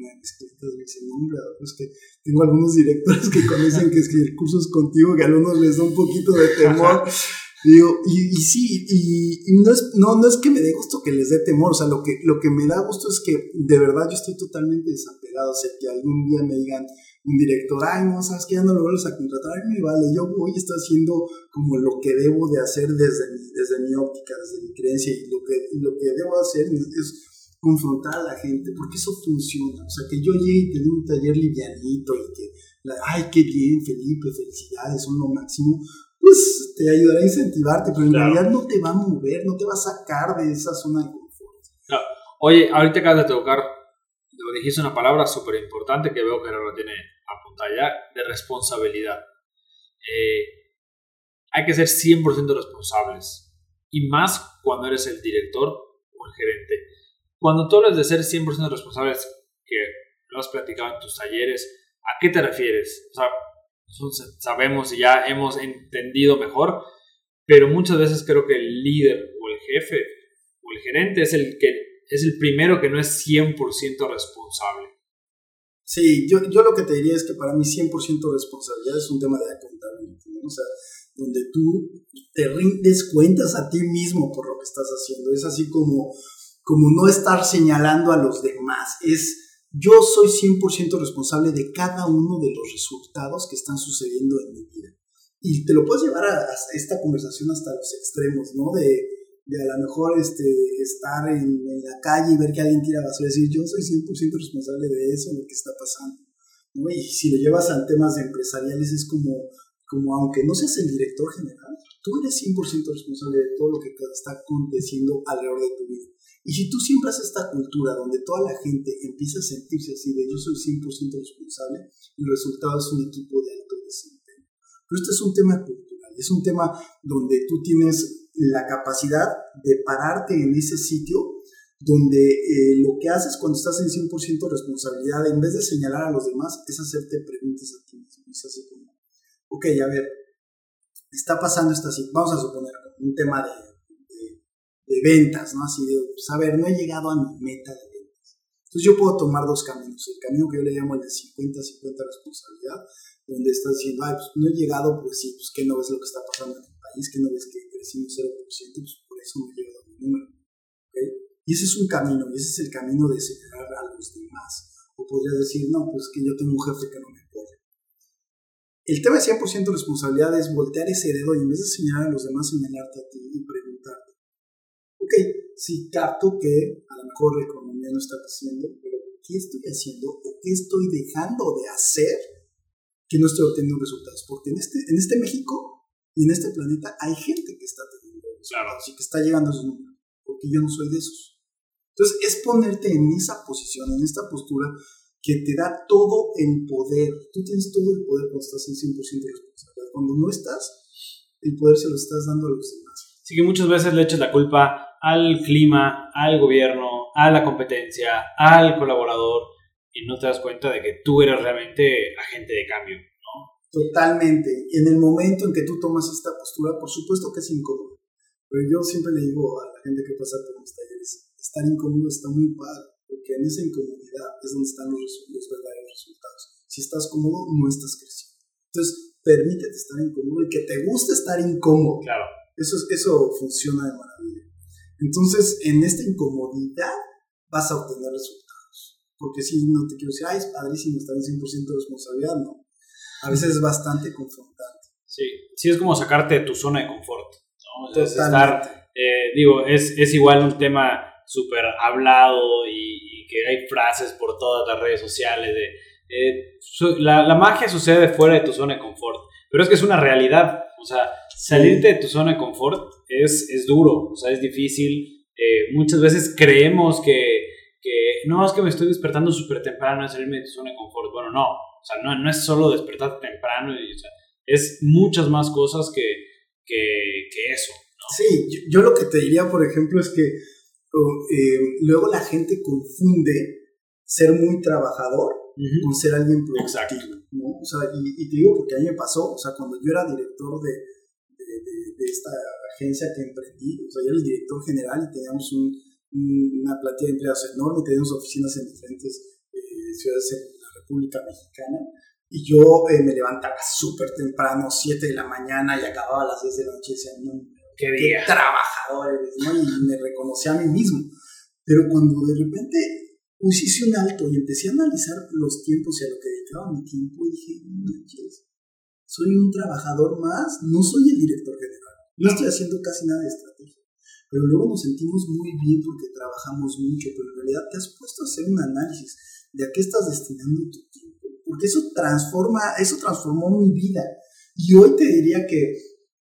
de mis clientes me dice, no, hombre, pues que tengo algunos directores que conocen que es que el curso es contigo, que a algunos les da un poquito de temor. Digo, y, y sí, y, y no, es, no, no es que me dé gusto que les dé temor, o sea, lo que, lo que me da gusto es que de verdad yo estoy totalmente desapegado, o sea, que algún día me digan un director, ay, no, sabes que ya no lo vuelves a contratar, ay, me vale, yo voy estoy haciendo como lo que debo de hacer desde mi, desde mi óptica, desde mi creencia, y lo que, y lo que debo hacer es confrontar a la gente, porque eso funciona, o sea, que yo llegue y te dé un taller livianito y que, la- ay, qué bien, Felipe, felicidades, son lo máximo, pues te ayudará a incentivarte, pero en Claro. realidad no te va a mover, no te va a sacar de esa zona de confort. Oye, ahorita acabas de tocar, lo dijiste una palabra súper importante que veo que ahora lo tiene apuntada ya, de responsabilidad. Eh, hay que ser 100% responsables. Y más cuando eres el director o el gerente. Cuando tú hablas de ser 100% responsables, que lo has platicado en tus talleres, ¿a qué te refieres? O sea, sabemos y ya hemos entendido mejor, pero muchas veces creo que el líder o el jefe o el gerente es el que es el primero que no es 100% responsable. Sí, yo, yo lo que te diría es que para mí 100% responsabilidad es un tema de accountability, ¿no? O sea, donde tú te rindes cuentas a ti mismo por lo que estás haciendo. Es así como, como no estar señalando a los demás. Es yo soy 100% responsable de cada uno de los resultados que están sucediendo en mi vida. Y te lo puedes llevar a, esta conversación hasta los extremos, ¿no? De, de a lo mejor este, estar en, la calle y ver que alguien tira basura y decir, yo soy 100% responsable de eso, lo que está pasando. ¿no? Y si lo llevas a temas empresariales es como, como aunque no seas el director general, tú eres 100% responsable de todo lo que está aconteciendo alrededor de tu vida. Y si tú siempre haces esta cultura donde toda la gente empieza a sentirse así de yo soy 100% responsable, el resultado es un equipo de alto desempeño. Pero este es un tema cultural, es un tema donde tú tienes la capacidad de pararte en ese sitio donde eh, lo que haces cuando estás en 100% responsabilidad, en vez de señalar a los demás, es hacerte preguntas a ti mismo. Es así como, ok, a ver, está pasando esta situación, vamos a suponer un tema de de ventas, ¿no? Así de, pues a ver, no he llegado a mi meta de ventas. Entonces yo puedo tomar dos caminos. El camino que yo le llamo el de 50-50 responsabilidad, donde estás diciendo, ay, pues no he llegado, pues sí, pues que no ves lo que está pasando en el país, que no ves que crecimos 0%, pues por eso no he llegado a mi número. ¿okay? Y ese es un camino, y ese es el camino de señalar a los demás. O podrías decir, no, pues que yo tengo un jefe que no me apoya. El tema de 100% responsabilidad es voltear ese dedo y en vez de señalar a los demás, señalarte a ti y preguntarte ok, sí capto que a lo mejor la economía no está creciendo, pero ¿qué estoy haciendo o qué estoy dejando de hacer que no estoy obteniendo resultados? Porque en este, en este México y en este planeta hay gente que está teniendo resultados y que está llegando a sus números, porque yo no soy de esos. Entonces, es ponerte en esa posición, en esta postura que te da todo el poder. Tú tienes todo el poder cuando estás en 100% responsabilidad. Cuando no estás, el poder se lo estás dando a los demás. Así que muchas veces le echas la culpa al clima, al gobierno, a la competencia, al colaborador y no te das cuenta de que tú eres realmente agente de cambio, ¿no? Totalmente. En el momento en que tú tomas esta postura, por supuesto que es incómodo. Pero yo siempre le digo a la gente que pasa por mis talleres, estar incómodo está muy padre, porque en esa incomodidad es donde están los, los verdaderos resultados. Si estás cómodo, no estás creciendo. Entonces, permítete estar incómodo y que te guste estar incómodo. Claro. Eso, eso funciona de maravilla. Entonces, en esta incomodidad vas a obtener resultados. Porque si no te quiero decir, ay, es padrísimo estar en 100% de responsabilidad, no. A veces es bastante confrontante. Sí, sí es como sacarte de tu zona de confort. ¿no? Entonces, estar, eh, digo, es, es igual un tema súper hablado y, que hay frases por todas las redes sociales de... Eh, la, la magia sucede fuera de tu zona de confort, pero es que es una realidad. O sea, salirte de tu zona de confort es, es duro, o sea, es difícil. Eh, muchas veces creemos que, que, no, es que me estoy despertando súper temprano, es salirme de tu zona de confort. Bueno, no, o sea, no, no es solo despertar temprano, y, o sea, es muchas más cosas que, que, que eso. Sí, yo, lo que te diría, por ejemplo, es que eh, luego la gente confunde ser muy trabajador con ser alguien productivo. ¿no? O sea, y, y, te digo porque a mí me pasó, o sea, cuando yo era director de, de, esta agencia que emprendí. O sea, yo era el director general y teníamos un, una plantilla de empleados enorme, teníamos oficinas en diferentes eh, ciudades en la República Mexicana. Y yo eh, me levantaba súper temprano, 7 de la mañana, y acababa a las 10 de la noche no, qué, qué trabajador eres, ¿no? Y me reconocía a mí mismo. Pero cuando de repente hice un alto y empecé a analizar los tiempos y a lo que dedicaba mi tiempo, dije, no soy un trabajador más, no soy el director general, no estoy haciendo casi nada de estrategia. Pero luego nos sentimos muy bien porque trabajamos mucho, pero en realidad te has puesto a hacer un análisis de a qué estás destinando tu tiempo, porque eso transforma, eso transformó mi vida. Y hoy te diría que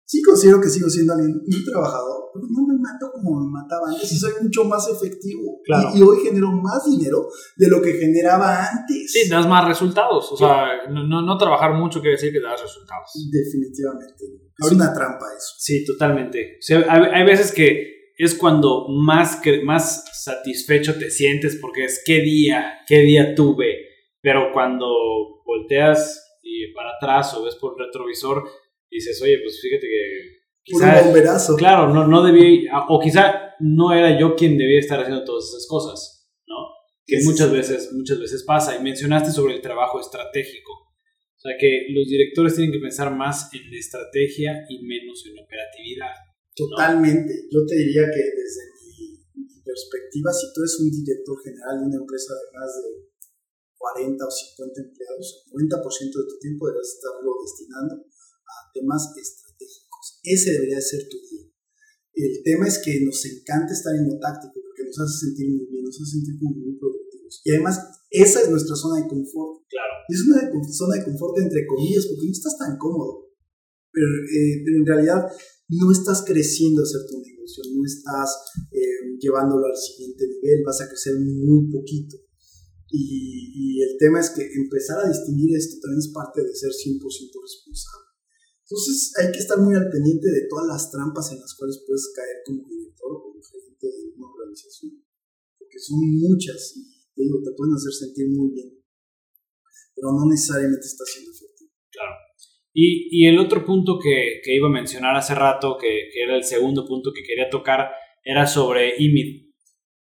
sí considero que sigo siendo alguien muy trabajador, pero no mato como me mataba antes y soy mucho más efectivo. Claro. Y, y, hoy genero más dinero de lo que generaba antes. Sí, das más resultados. O sea, no, no, trabajar mucho quiere decir que das resultados. Definitivamente. Es Ahorita, una trampa eso. Sí, totalmente. O sea, hay, hay, veces que es cuando más, más satisfecho te sientes porque es qué día, qué día tuve. Pero cuando volteas y para atrás o ves por el retrovisor, dices, oye, pues fíjate que Quizá, un bomberazo. Claro, no, no debí, o quizá no era yo quien debía estar haciendo todas esas cosas, ¿no? Que sí, muchas, sí. Veces, muchas veces pasa. Y mencionaste sobre el trabajo estratégico. O sea, que los directores tienen que pensar más en estrategia y menos en operatividad. Totalmente. Yo te diría que desde mi, mi, perspectiva, si tú eres un director general de una empresa de más de 40 o 50 empleados, el 90% de tu tiempo debes estarlo destinando a temas estratégicos ese debería ser tu día. El tema es que nos encanta estar en lo táctico porque nos hace sentir muy bien, nos hace sentir como muy productivos. Y además, esa es nuestra zona de confort. Claro. Es una zona de confort entre comillas porque no estás tan cómodo. Pero, eh, pero en realidad no estás creciendo hacer tu negocio, no estás eh, llevándolo al siguiente nivel, vas a crecer muy poquito. Y, y, el tema es que empezar a distinguir esto también es parte de ser 100% responsable. Entonces hay que estar muy al pendiente de todas las trampas en las cuales puedes caer como director o como gerente de una organización. Porque son muchas y te digo, te pueden hacer sentir muy bien. Pero no necesariamente está siendo efectivo. Claro. Y, y el otro punto que, que, iba a mencionar hace rato, que, que, era el segundo punto que quería tocar, era sobre IMID.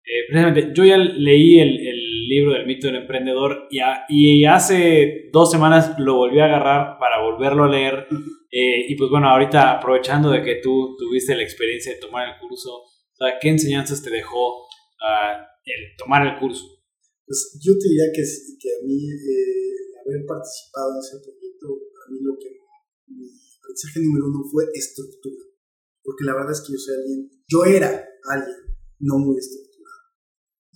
Eh, precisamente, yo ya leí el, el, libro del mito del emprendedor y, a, y, hace dos semanas lo volví a agarrar para volverlo a leer. Eh, y pues bueno, ahorita aprovechando de que tú tuviste la experiencia de tomar el curso, ¿qué enseñanzas te dejó uh, el tomar el curso? Pues yo te diría que, que a mí eh, haber participado en ese proyecto, a mí lo que mi aprendizaje número uno fue estructura. Porque la verdad es que yo soy alguien, yo era alguien no muy estructurado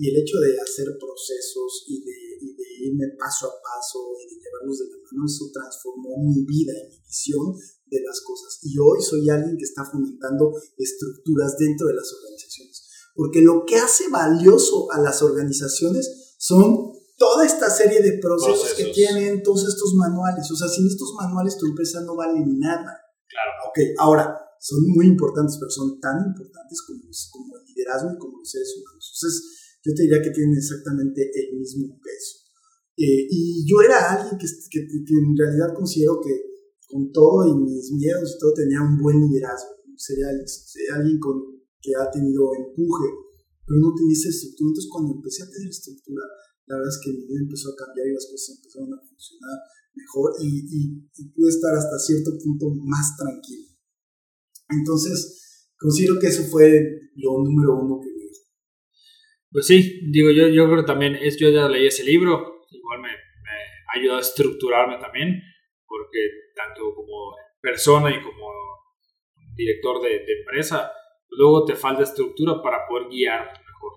y el hecho de hacer procesos y de, y de, irme paso a paso y de llevarlos de la mano, eso transformó mi vida y mi visión de las cosas. Y hoy soy alguien que está fomentando estructuras dentro de las organizaciones. Porque lo que hace valioso a las organizaciones son toda esta serie de procesos, procesos. que tienen todos estos manuales. O sea, sin estos manuales tu empresa no vale nada. Claro. Ok, ahora, son muy importantes, pero son tan importantes como, como el liderazgo y como los seres humanos. Entonces, yo te diría que tienen exactamente el mismo peso. Eh, y yo era alguien que, que, que, en realidad considero que con todo y mis miedos y todo tenía un buen liderazgo. Sería, sería alguien con, que ha tenido empuje, pero no tenía estructura. Entonces cuando empecé a tener estructura, la verdad es que mi vida empezó a cambiar y las cosas empezaron a funcionar mejor y, y, y pude estar hasta cierto punto más tranquilo. Entonces, considero que eso fue lo número uno que pues sí, digo, yo, yo creo que también, es, yo ya leí ese libro, igual me, ha ayudado a estructurarme también, porque tanto como persona y como director de, empresa, luego te falta estructura para poder guiar mejor.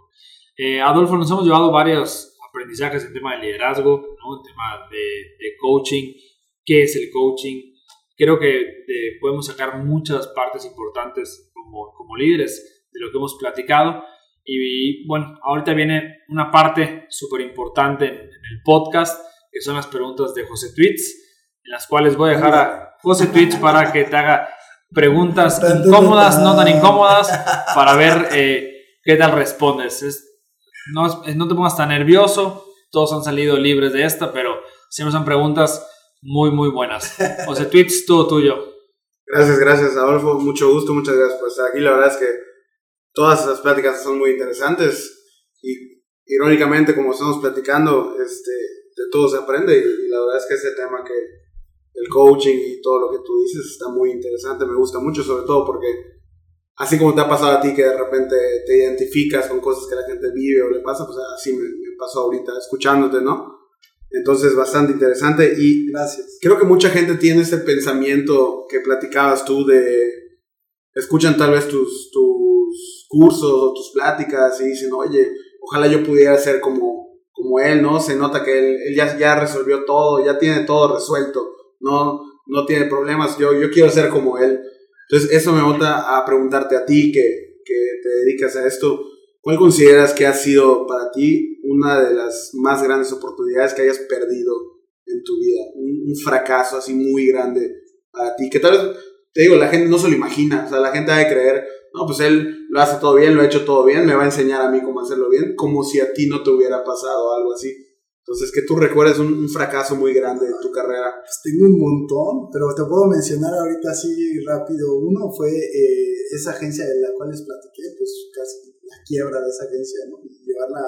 Eh, Adolfo, nos hemos llevado varios aprendizajes en tema de liderazgo, ¿no? en tema de, coaching, qué es el coaching. Creo que de, podemos sacar muchas partes importantes como, como líderes de lo que hemos platicado. Y bueno, ahorita viene una parte súper importante en, el podcast, que son las preguntas de José Tweets, en las cuales voy a dejar a José Tweets para que te haga preguntas incómodas, no tan incómodas, para ver eh, qué tal respondes. Es, no, no te pongas tan nervioso, todos han salido libres de esta, pero siempre son preguntas muy, muy buenas. José Tweets, todo tuyo. Gracias, gracias, Adolfo. Mucho gusto, muchas gracias por estar aquí. La verdad es que todas esas pláticas son muy interesantes y irónicamente como estamos platicando, este, de todo se aprende y, la verdad es que ese tema que el coaching y todo lo que tú dices está muy interesante, me gusta mucho sobre todo porque así como te ha pasado a ti que de repente te identificas con cosas que la gente vive o le pasa, pues así me, me pasó ahorita escuchándote, ¿no? Entonces, bastante interesante y Gracias. creo que mucha gente tiene ese pensamiento que platicabas tú de, escuchan tal vez tus, tus cursos o tus pláticas y dicen, oye, ojalá yo pudiera ser como, como él, ¿no? Se nota que él, él ya, ya resolvió todo, ya tiene todo resuelto, no, no tiene problemas, yo, yo quiero ser como él. Entonces eso me bota a preguntarte a ti que, que te dedicas a esto, ¿cuál consideras que ha sido para ti una de las más grandes oportunidades que hayas perdido en tu vida? Un, un fracaso así muy grande para ti, que tal vez, te digo, la gente no se lo imagina, o sea, la gente ha de creer, no, pues él lo hace todo bien, lo ha hecho todo bien, me va a enseñar a mí cómo hacerlo bien, como si a ti no te hubiera pasado algo así. Entonces, que tú recuerdes un, un fracaso muy grande de tu carrera. Pues tengo un montón, pero te puedo mencionar ahorita así rápido. Uno fue eh, esa agencia de la cual les platiqué, pues casi la quiebra de esa agencia, ¿no? Llevarla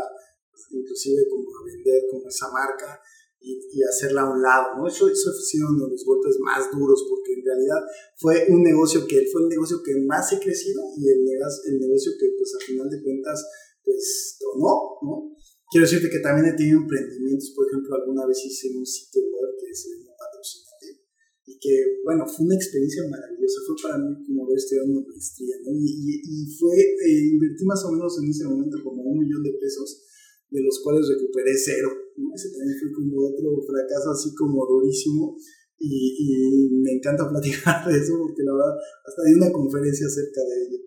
pues, inclusive como a vender como esa marca y, y, hacerla a un lado, ¿no? Eso, eso sido uno de los golpes más duros porque en realidad fue un negocio que fue el negocio que más he crecido y el, el negocio que pues a final de cuentas pues tronó, ¿no? Quiero decirte que también he tenido emprendimientos, por ejemplo, alguna vez hice un sitio web que se llama Patrocinate y que, bueno, fue una experiencia maravillosa, fue para mí como haber estudiado una maestría, ¿no? Y, y, y fue, eh, invertí más o menos en ese momento como un millón de pesos, de los cuales recuperé cero, ¿no? Ese también fue como otro fracaso así como durísimo, y, me encanta platicar de eso porque la verdad hasta hay una conferencia acerca de ello.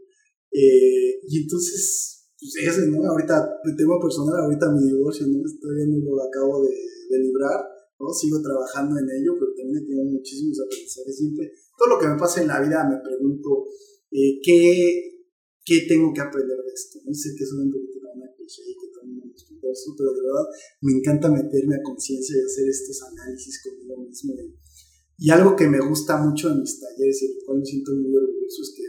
Eh, y entonces, pues ese, ¿no? Ahorita, de tema personal, ahorita mi divorcio, ¿no? Todavía no lo acabo de, de librar, ¿no? Sigo trabajando en ello, pero también tengo muchísimos aprendizajes. Siempre, todo lo que me pasa en la vida me pregunto, eh, ¿qué, ¿qué tengo que aprender de esto? No sé que es un poquito una cliché y que también me pero de verdad me encanta meterme a conciencia y hacer estos análisis conmigo mismo. Y algo que me gusta mucho en mis talleres y el cual me siento muy orgulloso es que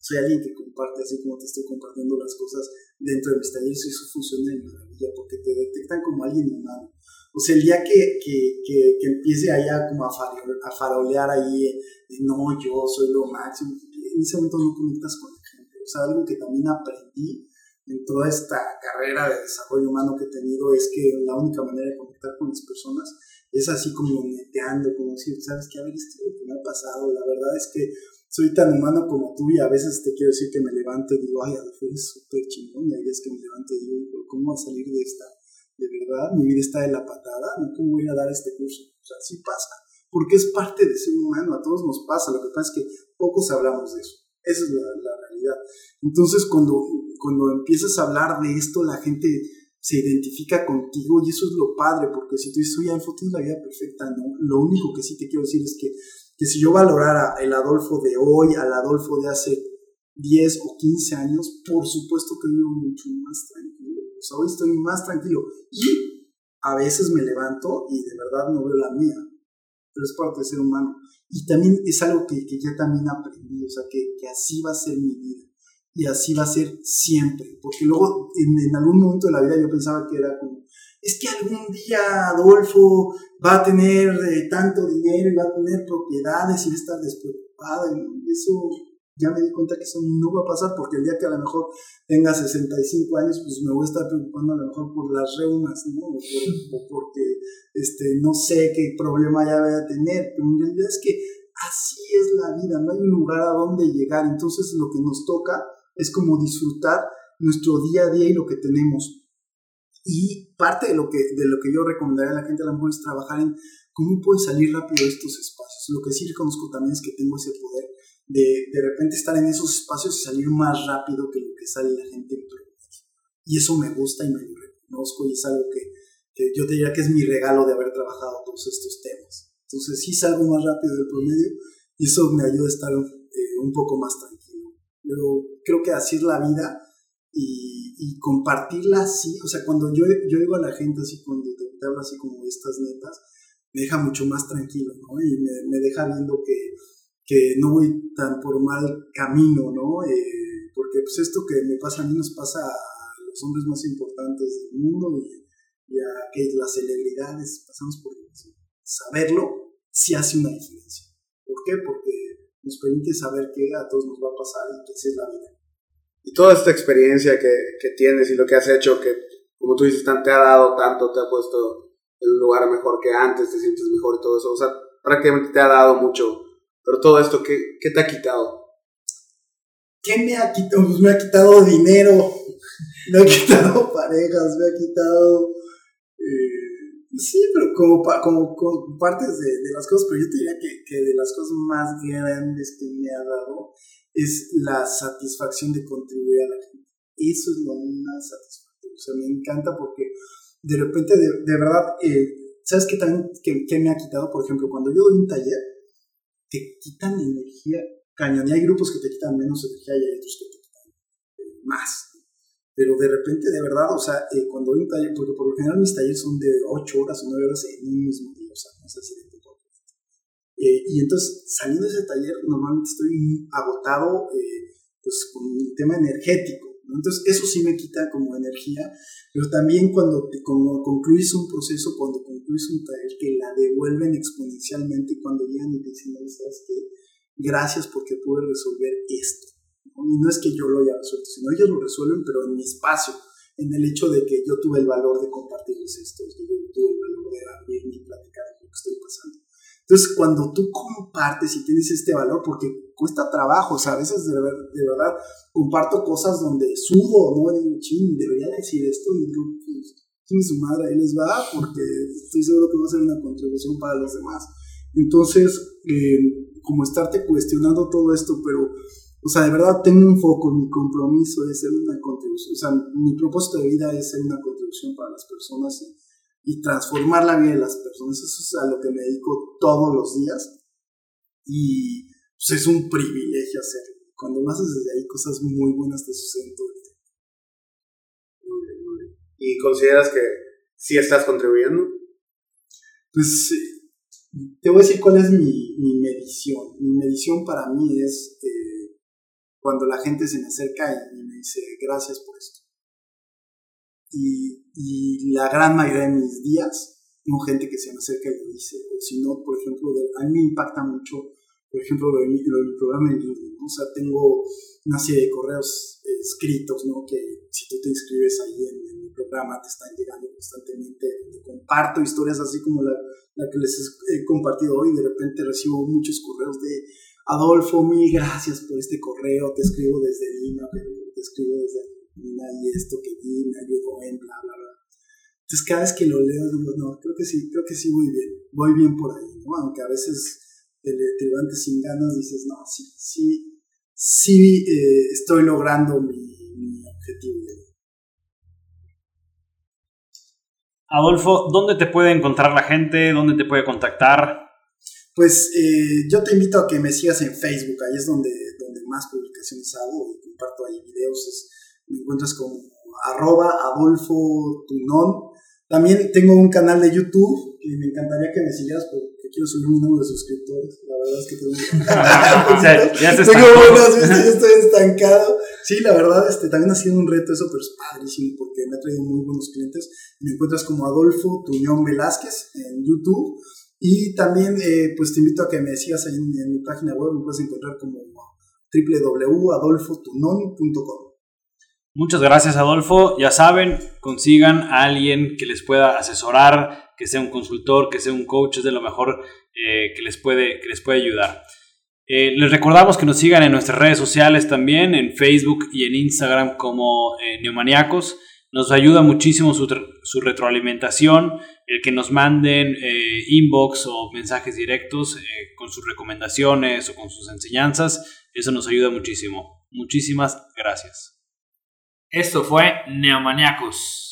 soy alguien que comparte así como te estoy compartiendo las cosas dentro de mis talleres y eso funciona de maravilla porque te detectan como alguien humano. O sea, el día que, que, que, que empiece allá como a, a farolear ahí, no, yo soy lo máximo, en ese momento no conectas con la gente. O sea, algo que también aprendí en toda esta carrera de desarrollo humano que he tenido es que la única manera de conectar con las personas es así como neteando, como decir, ¿sabes qué? A ver, esto que me ha pasado. La verdad es que soy tan humano como tú y a veces te quiero decir que me levanto y digo, ay, Adolfo, eres súper chingón. Y hay veces que me levanto y digo, ¿cómo voy a salir de esta? De verdad, mi vida está de la patada, ¿no? ¿Cómo voy a dar este curso? O sea, sí pasa. Porque es parte de ser humano, a todos nos pasa. Lo que pasa es que pocos hablamos de eso. Esa es la, la realidad. Entonces, cuando, cuando empiezas a hablar de esto, la gente se identifica contigo y eso es lo padre, porque si tú dices, oye, Adolfo, tienes la vida perfecta, ¿no? Lo único que sí te quiero decir es que que si yo valorara el Adolfo de hoy al Adolfo de hace 10 o 15 años, por supuesto que vivo mucho más tranquilo. O sea, hoy estoy más tranquilo. Y a veces me levanto y de verdad no veo la mía. Pero es parte de ser humano. Y también es algo que, que ya también aprendí, o sea, que, que, así va a ser mi vida. Y así va a ser siempre. Porque luego, en, algún momento de la vida, yo pensaba que era como, es que algún día Adolfo va a tener eh, tanto dinero y va a tener propiedades y va a estar despreocupado. Y eso ya me di cuenta que eso no va a pasar porque el día que a lo mejor tenga 65 años, pues me voy a estar preocupando a lo mejor por las reumas, ¿no? O, porque este, no sé qué problema ya voy a tener. Pero en realidad es que así es la vida, no hay lugar a donde llegar. Entonces lo que nos toca es como disfrutar nuestro día a día y lo que tenemos y parte de lo que, de lo que yo recomendaría a la gente a lo mejor es trabajar en cómo puede salir rápido de estos espacios. Lo que sí reconozco también es que tengo ese poder de de repente estar en esos espacios y salir más rápido que lo que sale la gente en promedio. Y eso me gusta y me reconozco y es algo que, que yo te diría que es mi regalo de haber trabajado todos estos temas. Entonces sí salgo más rápido del promedio y eso me ayuda a estar eh, un poco más tranquilo. Pero creo que así es la vida y, y, compartirla así, o sea, cuando yo, yo digo a la gente así, cuando te, hablo así como estas netas, me deja mucho más tranquilo, ¿no? Y me, me deja viendo que, que, no voy tan por mal camino, ¿no? Eh, porque pues esto que me pasa a mí nos pasa a los hombres más importantes del mundo y, y a que las celebridades pasamos por eso. Saberlo sí hace una diferencia. ¿Por qué? Porque nos permite saber que a todos nos va a pasar y que esa es la vida y toda esta experiencia que, que, tienes y lo que has hecho, que como tú dices, te ha dado tanto, te ha puesto en un lugar mejor que antes, te sientes mejor y todo eso, o sea, prácticamente te ha dado mucho, pero todo esto, ¿qué, qué te ha quitado? ¿Qué me ha quitado? Pues me ha quitado dinero, (laughs) me ha quitado parejas, me ha quitado... Eh, sí, pero como, como, como partes de, de, las cosas, pero yo te diría que, que de las cosas más grandes que me ha dado es la satisfacción de contribuir a la gente. Eso es lo más satisfactorio. O sea, me encanta porque de repente, de, de verdad, eh, ¿sabes qué, también, qué, me ha quitado? Por ejemplo, cuando yo doy un taller, te quitan energía cañón. Y hay grupos que te quitan menos energía y hay otros que te quitan eh, más. Pero de repente, de verdad, o sea, eh, cuando doy un taller, porque por lo general mis talleres son de 8 horas o 9 horas en un mismo día, o sea, no sé si de eh, y entonces, saliendo de ese taller, normalmente estoy agotado eh, pues, con el tema energético. Entonces, eso sí me quita como energía, pero también cuando, te, cuando concluyes un proceso, cuando concluyes un taller, que la devuelven exponencialmente cuando llegan y dicen, ¿sabes qué? Gracias porque pude resolver esto. Y no es que yo lo haya resuelto, sino ellos lo resuelven, pero en mi espacio, en el hecho de que yo tuve el valor de compartirles esto, yo tuve el valor de abrirme y platicar lo que estoy pasando. Entonces, cuando tú compartes y tienes este valor, porque cuesta trabajo, o sea, a veces de, de verdad comparto cosas donde subo, ¿no? Digo, ching, debería decir esto, y digo, pues, su madre, ahí les va, porque estoy seguro que va a ser una contribución para los demás. Entonces, eh, como estarte cuestionando todo esto, pero, o sea, de verdad tengo un foco, mi compromiso es ser una contribución, o sea, mi propósito de vida es ser una contribución para las personas y, y transformar la vida de las personas, eso es a lo que me dedico todos los días y pues, es un privilegio hacerlo. Cuando lo haces desde ahí, cosas muy buenas te suceden todo el tiempo. Muy bien, muy bien. ¿Y consideras que sí estás contribuyendo? Pues te voy a decir cuál es mi, mi medición. Mi medición para mí es eh, cuando la gente se me acerca y, me dice gracias por esto. Y, y, la gran mayoría de mis días, tengo gente que se me acerca y me dice, o si no, por ejemplo, a mí me impacta mucho, por ejemplo, lo de mi, lo de mi programa en línea. O sea, tengo una serie de correos eh, escritos, ¿no? Que si tú te inscribes ahí en, en mi programa te están llegando constantemente. Comparto historias así como la la que les he compartido hoy, de repente recibo muchos correos de Adolfo, mil gracias por este correo, te escribo desde Lima, te escribo desde Lima y esto que vi me ayudó en bla, bla, bla. Entonces cada vez que lo leo digo, no, creo que sí, creo que sí voy bien, voy bien por ahí, ¿no? Aunque a veces te, te levantes sin ganas, dices, no, sí, sí, sí eh, estoy logrando mi, mi objetivo Adolfo, ¿dónde te puede encontrar la gente? ¿Dónde te puede contactar? Pues eh, yo te invito a que me sigas en Facebook, ahí es donde, donde más publicaciones hago y comparto ahí videos. me encuentras como arroba Adolfo Tunón. También tengo un canal de YouTube y me encantaría que me sigas porque quiero subir un número de suscriptores. La verdad es que tengo, (laughs) ya se tengo buenas vistas, estoy estancado. Sí, la verdad, este, también ha sido un reto eso, pero es padrísimo porque me ha traído muy buenos clientes. Me encuentras como Adolfo Tuñón Velázquez en YouTube. Y también, eh, pues te invito a que me sigas ahí en, mi página web, me puedes encontrar como www.adolfotunon.com. Muchas gracias Adolfo. Ya saben, consigan a alguien que les pueda asesorar, que sea un consultor, que sea un coach, es de lo mejor eh, que, les puede, que les puede ayudar. Eh, les recordamos que nos sigan en nuestras redes sociales también, en Facebook y en Instagram como eh. Nos ayuda muchísimo su, su retroalimentación, el que nos manden eh, inbox o mensajes directos con sus recomendaciones o con sus enseñanzas. Eso nos ayuda muchísimo. Muchísimas gracias. Esto fue Neomaniacos.